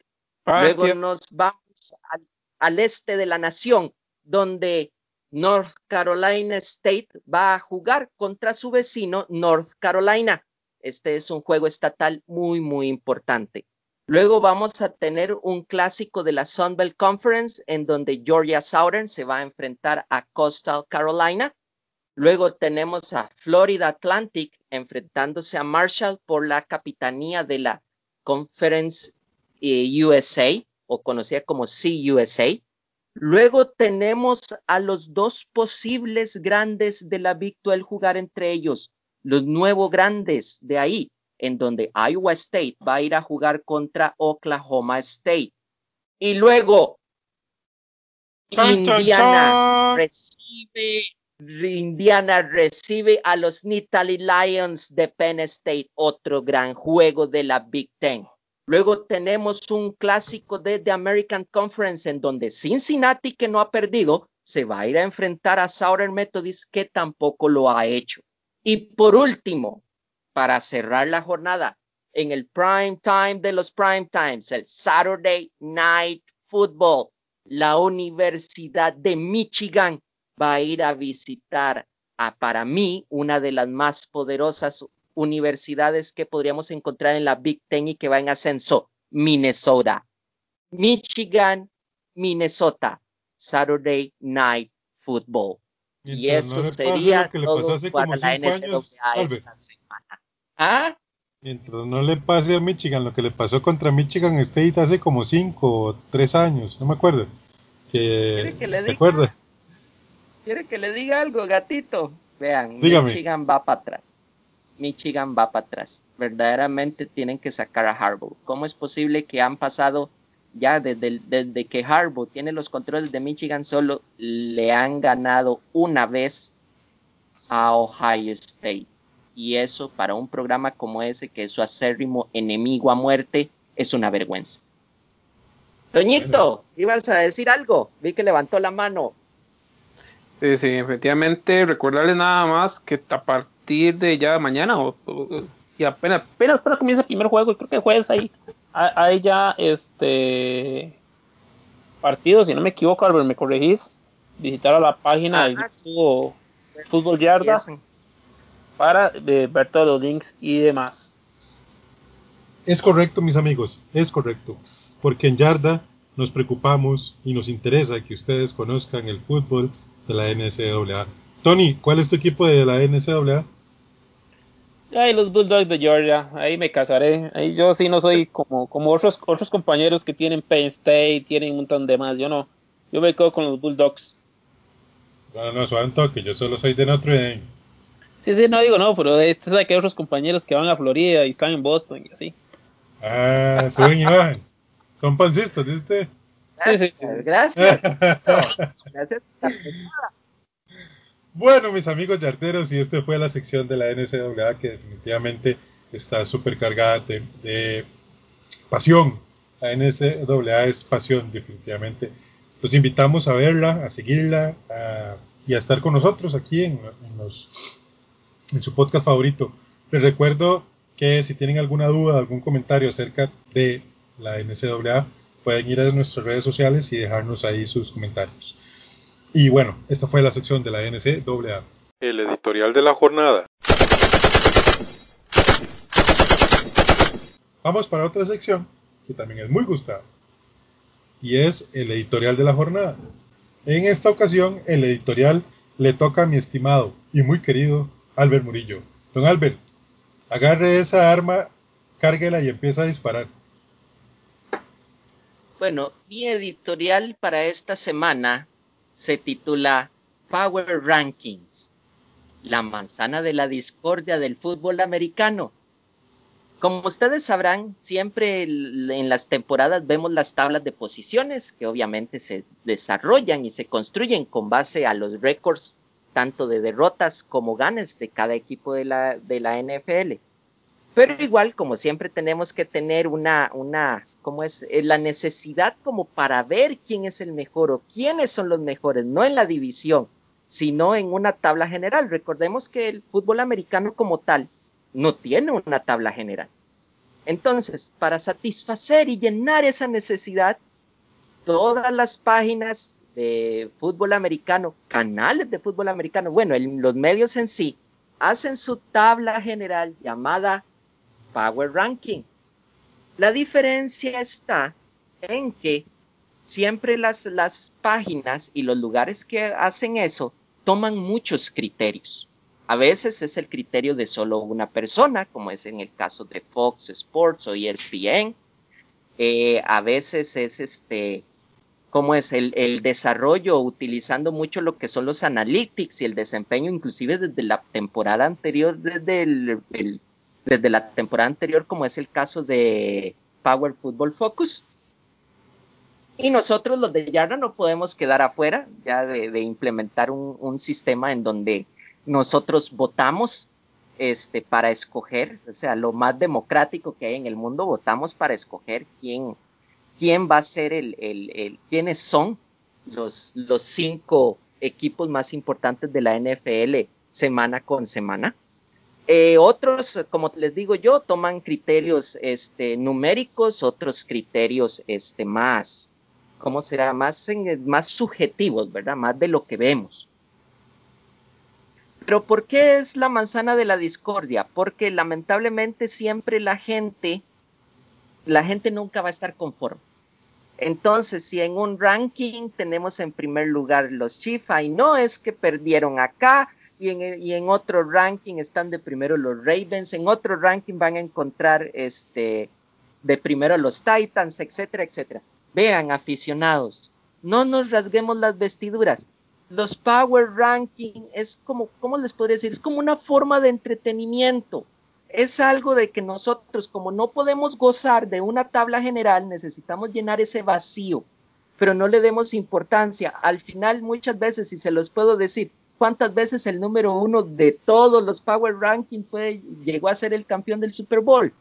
Luego nos vamos al, al este de la nación, donde North Carolina State va a jugar contra su vecino North Carolina. Este es un juego estatal muy, muy importante. Luego vamos a tener un clásico de la Sun Belt Conference en donde Georgia Southern se va a enfrentar a Coastal Carolina. Luego tenemos a Florida Atlantic enfrentándose a Marshall por la capitanía de la Conference eh, USA o conocida como CUSA. Luego tenemos a los dos posibles grandes de la Big 12 jugar entre ellos, los nuevos grandes de ahí, en donde Iowa State va a ir a jugar contra Oklahoma State. Y luego Indiana recibe Indiana recibe a los Nittany Lions de Penn State, otro gran juego de la Big Ten. Luego tenemos un clásico de The American Conference en donde Cincinnati, que no ha perdido, se va a ir a enfrentar a Southern Methodist, que tampoco lo ha hecho. Y por último, para cerrar la jornada, en el prime time de los prime times, el Saturday Night Football, la Universidad de Michigan va a ir a visitar a, para mí, una de las más poderosas universidades que podríamos encontrar en la Big Ten y que va en ascenso. Minnesota, Michigan, Minnesota, Saturday Night Football. y eso sería todo para la NCAA esta semana. ¿Ah? Mientras no le pase a Michigan lo que le pasó contra Michigan State hace como cinco o tres años, no me acuerdo. Que, que le ¿Se acuerda? ¿Quiere que le diga algo, gatito? Vean, Michigan va para atrás. Michigan va para atrás. Verdaderamente tienen que sacar a Harbaugh. ¿Cómo es posible que han pasado ya desde, desde que Harbaugh tiene los controles de Michigan solo le han ganado una vez a Ohio State? Y eso para un programa como ese, que es su acérrimo enemigo a muerte, es una vergüenza. Doñito, ibas a decir algo. Vi que levantó la mano. Sí, sí, efectivamente, recordarles nada más que tapar de ya mañana o, y apenas, apenas para comienza el primer juego y creo que jueves ahí hay ya este partido, si no me equivoco, Albert, me corregís, visitar a la página del grupo Fútbol Yarda para eh, ver todos los links y demás. Es correcto, mis amigos, es correcto, porque en Yarda nos preocupamos y nos interesa que ustedes conozcan el fútbol de la NCAA. Tony, ¿cuál es tu equipo de la NCAA? Ay, los Bulldogs de Georgia, ahí me casaré. Ahí yo sí no soy como, como otros, otros compañeros que tienen Penn State, tienen un montón de más. Yo no, yo me quedo con los Bulldogs. Bueno, no, suave toque, yo solo soy de Notre Dame. Sí, sí, no digo no, pero este sabe que hay otros compañeros que van a Florida y están en Boston y así. Ah, suben y bajan. Son pancistas, ¿dice usted? Sí, sí. Gracias. Gracias. Bueno, mis amigos yarderos, y esta fue la sección de la NCAA que definitivamente está súper cargada de, pasión. La NCAA es pasión, definitivamente. Los invitamos a verla, a seguirla y a estar con nosotros aquí en, en su podcast favorito. Les recuerdo que si tienen alguna duda, algún comentario acerca de la NCAA, pueden ir a nuestras redes sociales y dejarnos ahí sus comentarios. Y bueno, esta fue la sección de la NCAA. El editorial de la jornada. Vamos para otra sección que también es muy gustada. Y es el editorial de la jornada. En esta ocasión, el editorial le toca a mi estimado y muy querido Albert Murillo. Don Albert, agarre esa arma, cárguela y empieza a disparar. Bueno, mi editorial para esta semana se titula Power Rankings, la manzana de la discordia del fútbol americano. Como ustedes sabrán, siempre en las temporadas vemos las tablas de posiciones que obviamente se desarrollan y se construyen con base a los récords tanto de derrotas como ganes de cada equipo de la, de la NFL. Pero igual, como siempre, tenemos que tener una, una, ¿cómo es? Eh, la necesidad como para ver quién es el mejor o quiénes son los mejores, no en la división, sino en una tabla general. Recordemos que el fútbol americano como tal no tiene una tabla general. Entonces, para satisfacer y llenar esa necesidad, todas las páginas de fútbol americano, canales de fútbol americano, bueno, los medios en sí, hacen su tabla general llamada Power Ranking. La diferencia está en que siempre las, las páginas y los lugares que hacen eso toman muchos criterios. A veces es el criterio de solo una persona, como es en el caso de Fox Sports o ESPN. Eh, a veces es este, como es el, desarrollo utilizando mucho lo que son los analytics y el desempeño, inclusive desde la temporada anterior, desde el, desde la temporada anterior, como es el caso de Power Football Focus. Y nosotros los de Yarda no podemos quedar afuera ya de, implementar un, sistema en donde nosotros votamos este, para escoger, o sea, lo más democrático que hay en el mundo, votamos para escoger quién, quién va a ser el, el, el quiénes son los, los cinco equipos más importantes de la NFL semana con semana. Eh, otros, como les digo yo, toman criterios este, numéricos, otros criterios este, más, ¿cómo será? Más, más subjetivos, ¿verdad? Más de lo que vemos. Pero ¿por qué es la manzana de la discordia? Porque lamentablemente siempre la gente, la gente nunca va a estar conforme. Entonces, si en un ranking tenemos en primer lugar los Chiefs, y no es que perdieron acá, y en, otro ranking están de primero los Ravens, en otro ranking van a encontrar este, de primero los Titans, etcétera, etcétera. Vean, aficionados, no nos rasguemos las vestiduras. Los Power Ranking es como, ¿cómo les podría decir? Es como una forma de entretenimiento. Es algo de que nosotros, como no podemos gozar de una tabla general, necesitamos llenar ese vacío, pero no le demos importancia. Al final, muchas veces, si se los puedo decir, cuántas veces el número uno de todos los Power Rankings fue, llegó a ser el campeón del Super Bowl.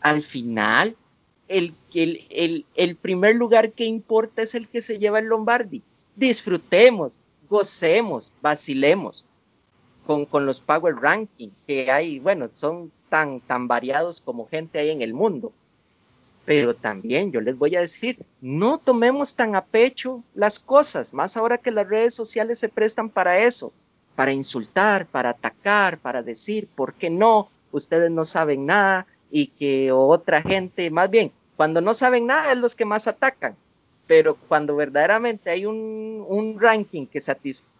Al final, el, el, primer lugar que importa es el que se lleva el Lombardi. Disfrutemos, gocemos, vacilemos con, con los Power Rankings que hay, bueno, son tan, tan variados como gente hay en el mundo. Pero también yo les voy a decir, no tomemos tan a pecho las cosas, más ahora que las redes sociales se prestan para eso, para insultar, para atacar, para decir, ¿por qué no? Ustedes no saben nada y que otra gente, más bien, cuando no saben nada es los que más atacan, pero cuando verdaderamente hay un, un ranking que satisface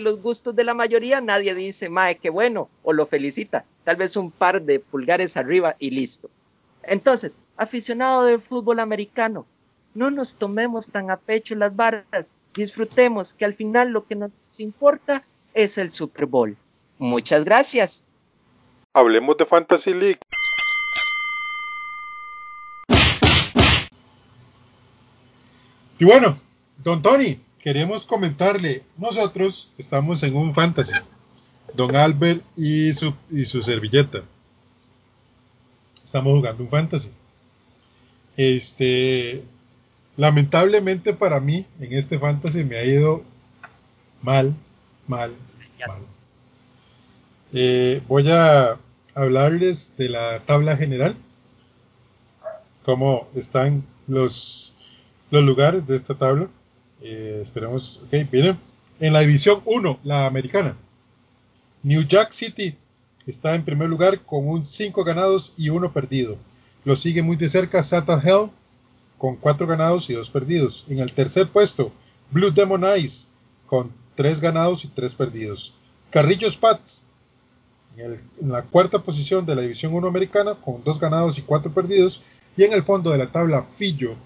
los gustos de la mayoría, nadie dice, mae, qué bueno, o lo felicita, tal vez un par de pulgares arriba y listo. Entonces, aficionado de fútbol americano, no nos tomemos tan a pecho las barras, disfrutemos que al final lo que nos importa es el Super Bowl. Muchas gracias. Hablemos de Fantasy League. Y bueno, don Tony, queremos comentarle, nosotros estamos en un fantasy, don Albert y su, y su servilleta. Estamos jugando un fantasy. Este, lamentablemente para mí, en este fantasy me ha ido mal, mal, mal. Eh, voy a hablarles de la tabla general, cómo están los, los lugares de esta tabla. Eh, esperemos, ok, miren, en la división 1, la americana, New York City está en primer lugar con un 5 ganados y 1 perdido. Lo sigue muy de cerca Satan Hell con 4 ganados y 2 perdidos. En el tercer puesto, Blue Demon Eyes con 3 ganados y 3 perdidos. Carrillos Pats en, la cuarta posición de la División 1 americana con 2 ganados y 4 perdidos. Y en el fondo de la tabla, Fillo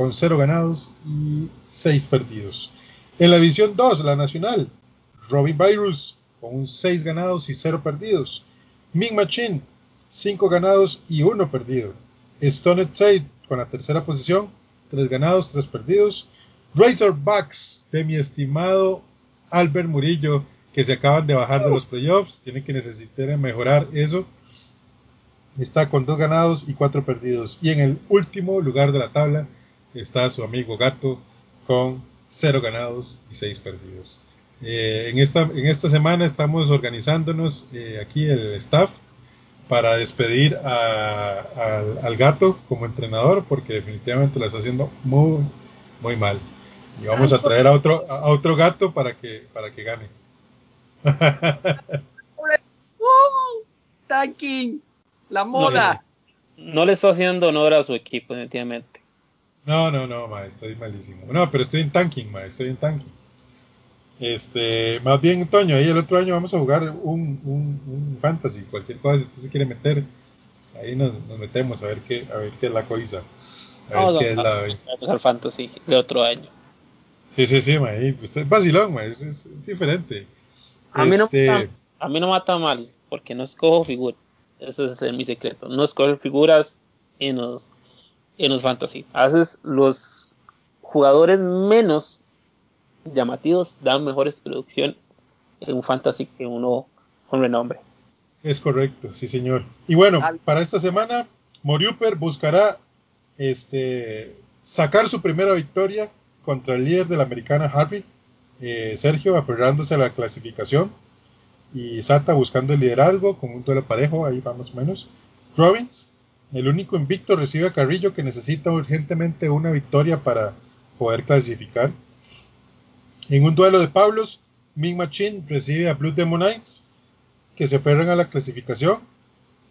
con 0 ganados y 6 perdidos. En la división 2, la nacional, Robin Virus con 6 ganados y 0 perdidos. Ming Machine, 5 ganados y 1 perdido. Stone Side con la tercera posición, 3 ganados, 3 perdidos. Razorbacks de mi estimado Albert Murillo, que se acaban de bajar de los playoffs, tienen que necesitar mejorar eso. Está con 2 ganados y 4 perdidos. Y en el último lugar de la tabla está su amigo Gato con 0 ganados y 6 perdidos. Eh, en, esta, en esta semana estamos organizándonos eh, aquí el staff para despedir al gato como entrenador porque definitivamente lo está haciendo muy muy mal. Y vamos a traer a otro a otro gato para que para que gane. Tanking la moda. no, le está haciendo honor a su equipo definitivamente no no no ma, estoy malísimo no pero estoy en tanking ma, estoy en tanking este, más bien, Toño, ahí el otro año vamos a jugar un, un, fantasy, cualquier cosa, si usted se quiere meter, ahí nos, metemos a ver qué, a ver qué es la cosa. A ver qué es la... al fantasy de otro año. Sí, sí, sí, ma, pues, es vacilón, ma, es, es, diferente. A, mí no este, mata, a mí no mata mal, porque no escojo figuras. Ese es mi secreto. No escojo figuras en los, en los fantasy. A veces los jugadores menos llamativos dan mejores producciones en un fantasy que uno con renombre. Es correcto, sí señor. Y bueno, para esta semana, Moriuper buscará este, sacar su primera victoria contra el líder de la americana Harvey, eh, Sergio aferrándose a la clasificación y Sata buscando el liderazgo con un duelo parejo, ahí va más o menos. Robbins, el único invicto, recibe a Carrillo que necesita urgentemente una victoria para poder clasificar. En un duelo de Pablos, Ming Machine recibe a Blue Demon Knights, que se aferran a la clasificación,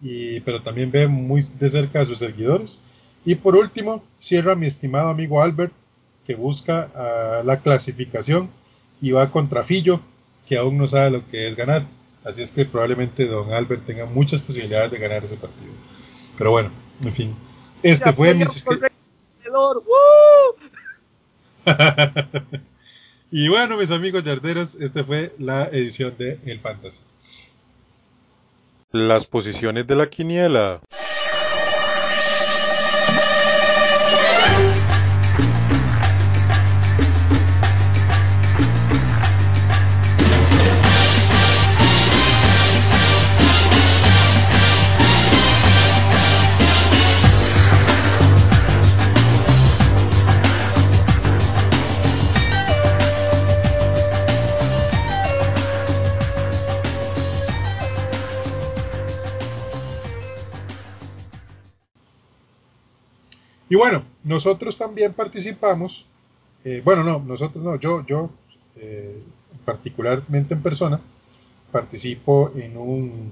y, pero también ve muy de cerca a sus seguidores. Y por último, cierra mi estimado amigo Albert, que busca la clasificación y va contra Fillo, que aún no sabe lo que es ganar. Así es que probablemente don Albert tenga muchas posibilidades de ganar ese partido. Pero bueno, en fin. Este fue mi... Y bueno, mis amigos yarderos, esta fue la edición de El Fantasy. Las posiciones de la quiniela. Y bueno, nosotros también participamos, eh, bueno, no, nosotros no, yo, yo eh, particularmente en persona, participo en un,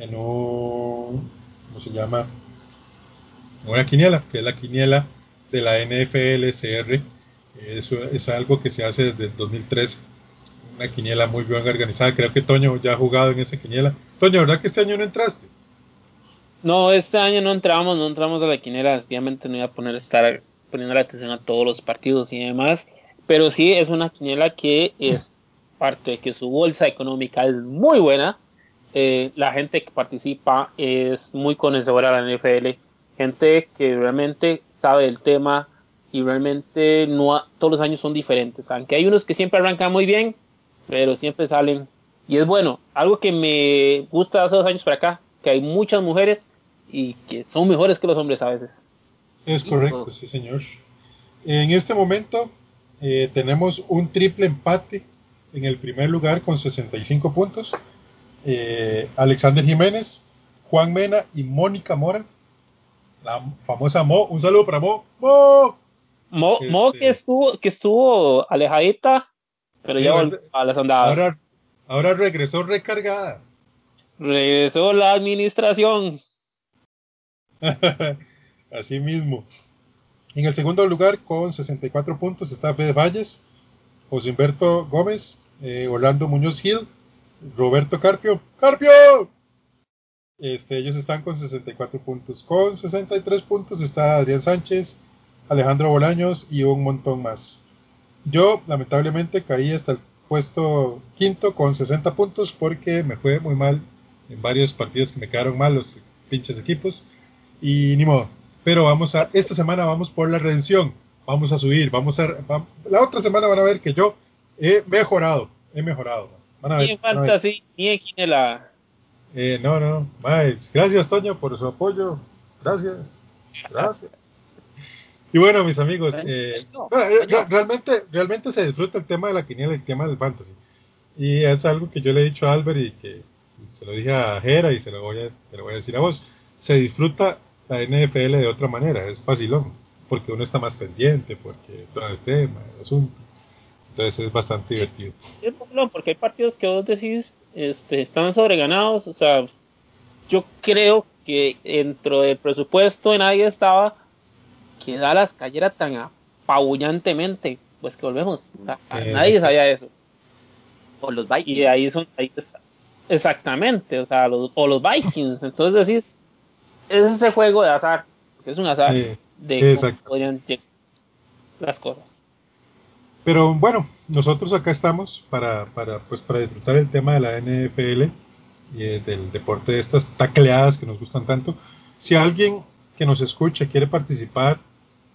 en un, ¿cómo se llama? Una quiniela, que es la quiniela de la NFLCR. Eso es algo que se hace desde el 2013. Una quiniela muy bien organizada. Creo que Toño ya ha jugado en esa quiniela. Toño, ¿verdad que este año no entraste? No, este año no entramos, no entramos a la quinera, efectivamente no iba a poner estar poniendo la atención a todos los partidos y demás, pero sí es una quiniela que es parte de que su bolsa económica es muy buena, eh, la gente que participa es muy conocedora de la NFL, gente que realmente sabe del tema y realmente no todos los años son diferentes, aunque hay unos que siempre arrancan muy bien, pero siempre salen. Y es bueno, algo que me gusta hace dos años para acá, que hay muchas mujeres y que son mejores que los hombres a veces. Es correcto, sí señor. En este momento eh, tenemos un triple empate en el primer lugar con 65 puntos. Eh, Alexander Jiménez, Juan Mena y Mónica Mora. La famosa Mo. Un saludo para Mo. Mo. Mo, este, que estuvo, que estuvo alejadita, pero ya volvió a las andadas. Ahora, ahora regresó recargada. Regresó la administración. Así mismo. En el segundo lugar, con 64 puntos, está Fede Valles, José Humberto Gómez, eh, Orlando Muñoz Gil, Roberto Carpio. ¡Carpio! Este, ellos están con 64 puntos. Con 63 puntos está Adrián Sánchez, Alejandro Bolaños y un montón más. Yo lamentablemente caí hasta el puesto quinto con 60 puntos porque me fue muy mal en varios partidos que me quedaron mal los pinches equipos y ni modo. Pero vamos a, esta semana vamos por la redención, vamos a subir, vamos a, la otra semana van a ver que yo he mejorado, he mejorado. Van a ver, ni Fantasy, ni en Quinela. Eh, no, no, más. Gracias, Toño, por su apoyo. Gracias. Gracias. Y bueno, mis amigos, eh, realmente, realmente se disfruta el tema de la quiniela y el tema del fantasy. Y es algo que yo le he dicho a Albert y que se lo dije a Jera y se lo voy a, lo voy a decir a vos. Se disfruta la NFL de otra manera, es facilón, porque uno está más pendiente, porque todo el tema, el asunto. Entonces es bastante divertido. Es facilón, porque hay partidos que vos decís este, están sobreganados. O sea, yo creo que dentro del presupuesto nadie estaba que Dallas cayera tan apabullantemente, pues que volvemos. nadie sabía eso. O los Vikings. Y ahí son. Exactamente, o sea, los, o los Vikings. Entonces, decir, es ese juego de azar, es un azar de cómo podrían llegar las cosas. Pero bueno, nosotros acá estamos para, para, pues, para disfrutar el tema de la NFL y del deporte de estas tacleadas que nos gustan tanto. Si alguien que nos escucha quiere participar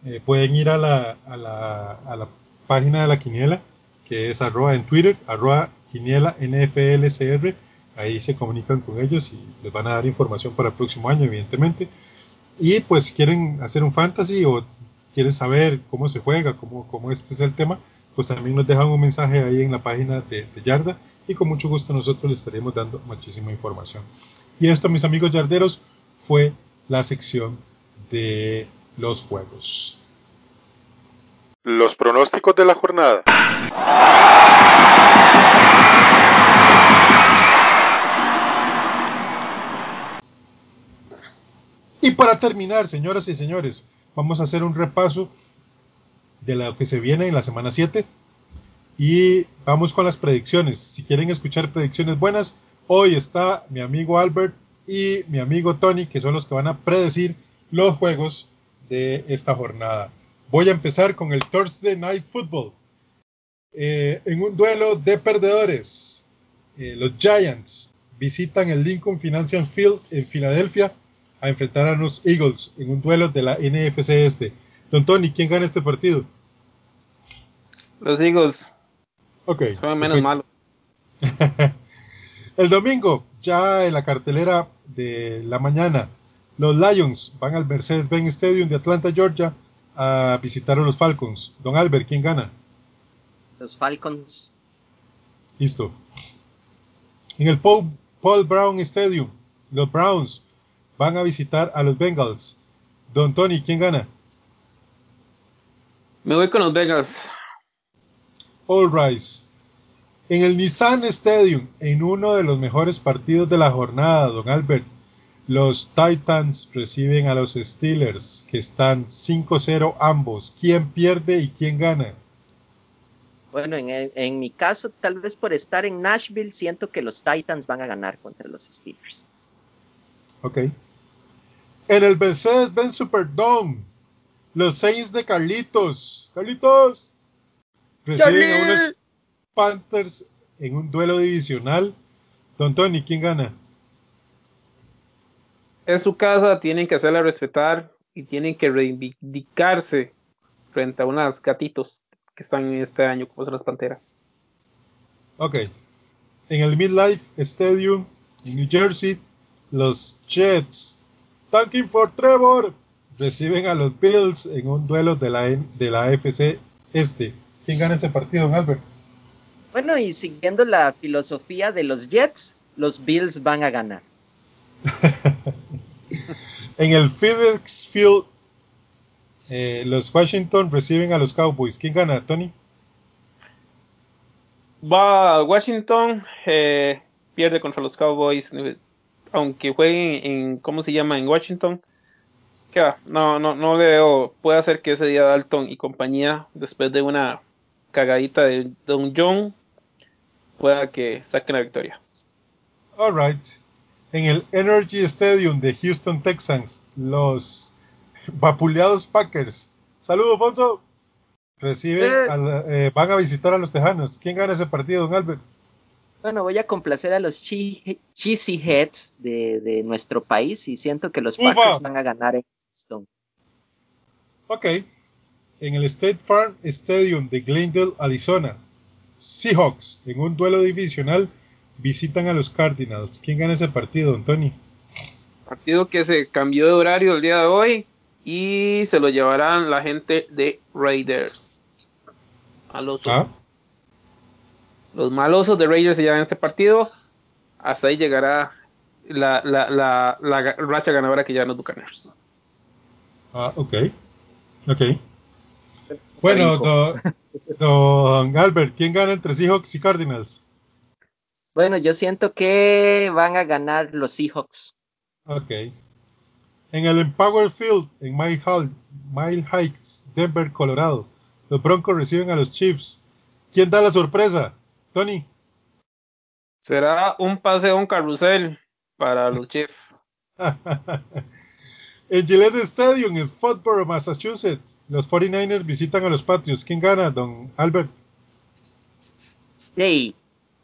eh, pueden ir a la, a, la, a la, página de la quiniela, que es arroba en Twitter, arroba quiniela NFLCR. Ahí se comunican con ellos y les van a dar información para el próximo año, evidentemente. Y pues si quieren hacer un fantasy o quieren saber cómo se juega, cómo, cómo este es el tema, pues también nos dejan un mensaje ahí en la página de, de Yarda y con mucho gusto nosotros les estaremos dando muchísima información. Y esto, mis amigos yarderos, fue la sección de los juegos. Los pronósticos de la jornada. Y para terminar, señoras y señores, vamos a hacer un repaso de lo que se viene en la semana 7 y vamos con las predicciones. Si quieren escuchar predicciones buenas, hoy está mi amigo Albert y mi amigo Tony, que son los que van a predecir los juegos de esta jornada. Voy a empezar con el Thursday Night Football. Eh, en un duelo de perdedores, eh, los Giants visitan el Lincoln Financial Field en Filadelfia a enfrentar a los Eagles en un duelo de la NFC Este. Don Tony, ¿quién gana este partido? Los Eagles. Ok. Son menos malos. el domingo, ya en la cartelera de la mañana, los Lions van al Mercedes-Benz Stadium de Atlanta, Georgia, a visitar a los Falcons. Don Albert, ¿quién gana? Los Falcons. Listo. En el Paul, Brown Stadium, los Browns van a visitar a los Bengals. Don Tony, ¿quién gana? Me voy con los Bengals. All Rise. En el Nissan Stadium, en uno de los mejores partidos de la jornada, don Albert, los Titans reciben a los Steelers, que están 5-0 ambos. ¿Quién pierde y quién gana? Bueno, en, mi caso, tal vez por estar en Nashville, siento que los Titans van a ganar contra los Steelers. Ok. En el Mercedes-Benz Superdome, los Saints de Carlitos. Carlitos. Reciben a unos Panthers en un duelo divisional. Don Tony, ¿quién gana? es su casa, tienen que hacerla respetar y tienen que reivindicarse frente a unas gatitos que están en este año, como son las panteras. Ok. En el Midlife Stadium en New Jersey, los Jets, Tanking for Trevor, reciben a los Bills en un duelo de la, de la AFC Este. ¿Quién gana ese partido, Albert? Bueno, y siguiendo la filosofía de los Jets, los Bills van a ganar. en el FedEx Field, eh, los Washington reciben a los Cowboys. ¿Quién gana, Tony? Va Washington, eh, pierde contra los Cowboys, aunque jueguen en, ¿cómo se llama? En Washington. ¿Qué va? No, no, no le veo. Puede hacer que ese día Dalton y compañía, después de una cagadita de Don John, pueda que saquen la victoria. Alright en el Energy Stadium de Houston Texans, los vapuleados Packers Saludos, Alfonso. Recibe, eh. eh, van a visitar a los Tejanos. ¿Quién gana ese partido, don Albert? Bueno, voy a complacer a los cheesy heads de, nuestro país y siento que los Packers van a ganar en Houston. Ok. En el State Farm Stadium de Glendale, Arizona, Seahawks, en un duelo divisional, visitan a los Cardinals. ¿Quién gana ese partido, Antonio? Partido que se cambió de horario el día de hoy y se lo llevarán la gente de Raiders. A los, ¿Ah? Los malosos de Raiders se llevan este partido. Hasta ahí llegará la, la, la, la racha ganadora que ya los Buccaneers. Ah, ok. Ok. Bueno, don, Albert, ¿quién gana entre Seahawks y Cardinals? Bueno, yo siento que van a ganar los Seahawks. Ok. En el Empower Field, en Mile, Mile Heights, Denver, Colorado, los Broncos reciben a los Chiefs. ¿Quién da la sorpresa? Tony. Será un paseo, un carrusel para los Chiefs. En Gillette Stadium, en Foxborough, Massachusetts, los 49ers visitan a los Patriots. ¿Quién gana, don Albert? Hey,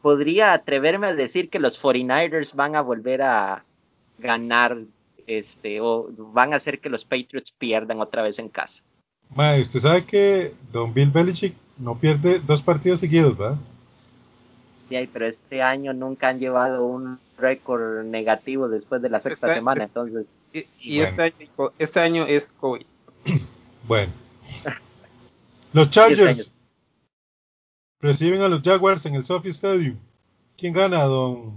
podría atreverme a decir que los 49ers van a volver a ganar este o van a hacer que los Patriots pierdan otra vez en casa. Mae, usted sabe que don Bill Belichick no pierde dos partidos seguidos, ¿verdad? Pero este año nunca han llevado un récord negativo después de la sexta este semana, entonces y, este, año, este, año, es COVID. Bueno. Los Chargers reciben a los Jaguars en el Sophie Stadium. ¿Quién gana, don?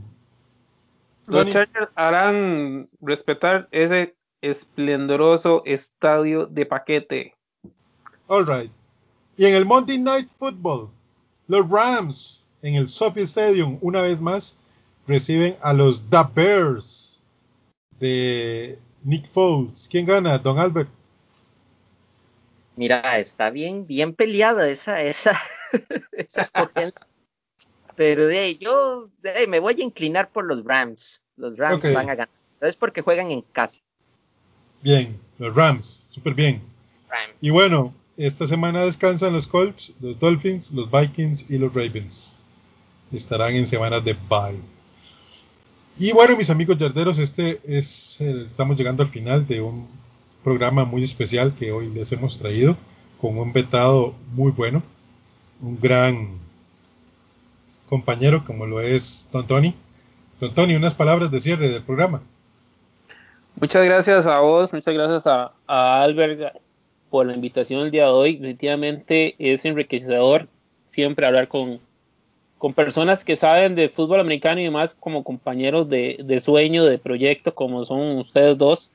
Los Chargers harán respetar ese esplendoroso estadio de paquete. All right. Y en el Monday Night Football, los Rams en el Sophie Stadium, una vez más, reciben a los The Bears de Nick Foles. ¿Quién gana, Don Albert? Mira, está bien, bien peleada esa, esa, esa escogencia. Pero de yo me voy a inclinar por los Rams. Los Rams van a ganar. Es porque juegan en casa. Bien, los Rams, súper bien. Y bueno, esta semana descansan los Colts, los Dolphins, los Vikings y los Ravens. Estarán en semanas de bye. Y bueno, mis amigos yarderos, este es, estamos llegando al final de un programa muy especial que hoy les hemos traído con un vetado muy bueno, un gran compañero como lo es Don Tony. Don Tony, unas palabras de cierre del programa. Muchas gracias a vos, muchas gracias a, a Albert por la invitación el día de hoy. Definitivamente es enriquecedor siempre hablar con, con personas que saben de fútbol americano y demás como compañeros de, sueño, de proyecto, como son ustedes dos.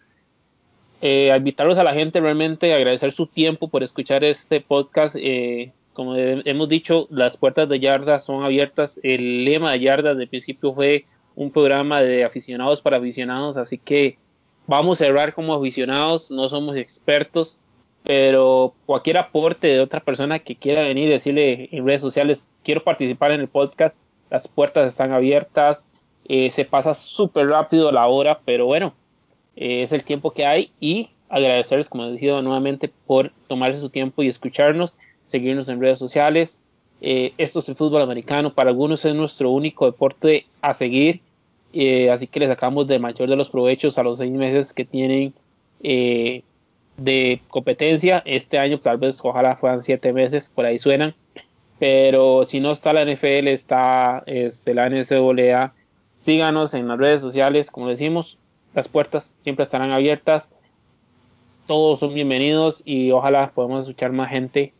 Eh, invitarlos a la gente realmente, agradecer su tiempo por escuchar este podcast. Eh, como hemos dicho, las puertas de Yarda son abiertas. El lema de Yarda de principio fue un programa de aficionados para aficionados, así que vamos a cerrar como aficionados, no somos expertos, pero cualquier aporte de otra persona que quiera venir y decirle en redes sociales, quiero participar en el podcast, las puertas están abiertas, eh, se pasa súper rápido la hora, pero bueno, eh, es el tiempo que hay y agradecerles, como he dicho nuevamente, por tomarse su tiempo y escucharnos, seguirnos en redes sociales. Eh, esto es el fútbol americano, para algunos es nuestro único deporte a seguir, así que les sacamos de mayor de los provechos a los seis meses que tienen de competencia. Este año tal vez ojalá fueran siete meses, por ahí suenan. Pero si no está la NFL, está este, la NCAA. Síganos en las redes sociales, como decimos, las puertas siempre estarán abiertas. Todos son bienvenidos y ojalá podamos escuchar más gente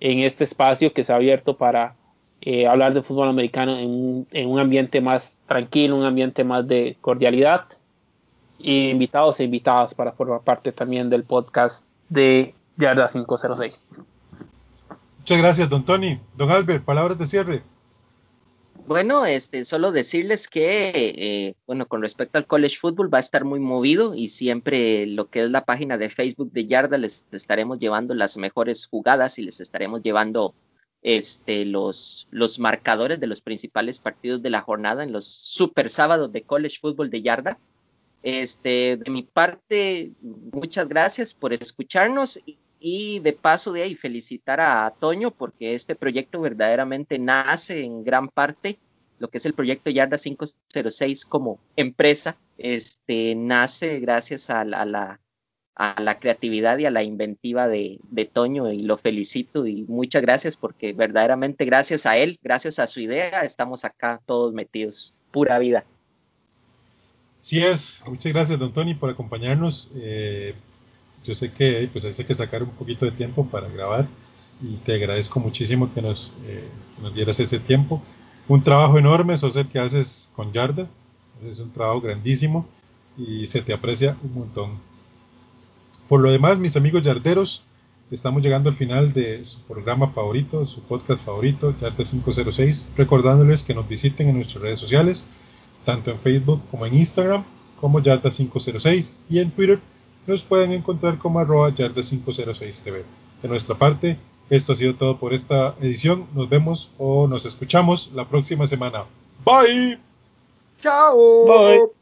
en este espacio que se ha abierto para eh, hablar de fútbol americano en en un ambiente más tranquilo, un ambiente más de cordialidad y invitados e invitadas para formar parte también del podcast de Yarda 506. Muchas gracias, don Tony. Don Albert, palabras de cierre. Bueno, este, solo decirles que, eh, bueno, con respecto al college football va a estar muy movido y siempre lo que es la página de Facebook de Yarda les estaremos llevando las mejores jugadas y les estaremos llevando este, los, los marcadores de los principales partidos de la jornada en los super sábados de college football de Yarda. Este, de mi parte, muchas gracias por escucharnos y de paso de ahí felicitar a Toño porque este proyecto verdaderamente nace en gran parte, lo que es el proyecto Yarda 506 como empresa, este, nace gracias a la, a la, creatividad y a la inventiva de, de, Toño y lo felicito y muchas gracias porque verdaderamente gracias a él, gracias a su idea, estamos acá todos metidos, pura vida. Sí es, muchas gracias don Tony por acompañarnos. Eh, yo sé que pues hay que sacar un poquito de tiempo para grabar y te agradezco muchísimo que nos, eh, nos dieras ese tiempo. Un trabajo enorme, sos el que haces con Yarda, es un trabajo grandísimo y se te aprecia un montón. Por lo demás, mis amigos yarderos, estamos llegando al final de su programa favorito, su podcast favorito, Yarda 506, recordándoles que nos visiten en nuestras redes sociales, tanto en Facebook como en Instagram, como Yarda 506 y en Twitter nos pueden encontrar como arroba yarda506tv. De nuestra parte, esto ha sido todo por esta edición. Nos vemos o nos escuchamos la próxima semana. Bye. Chao. Bye.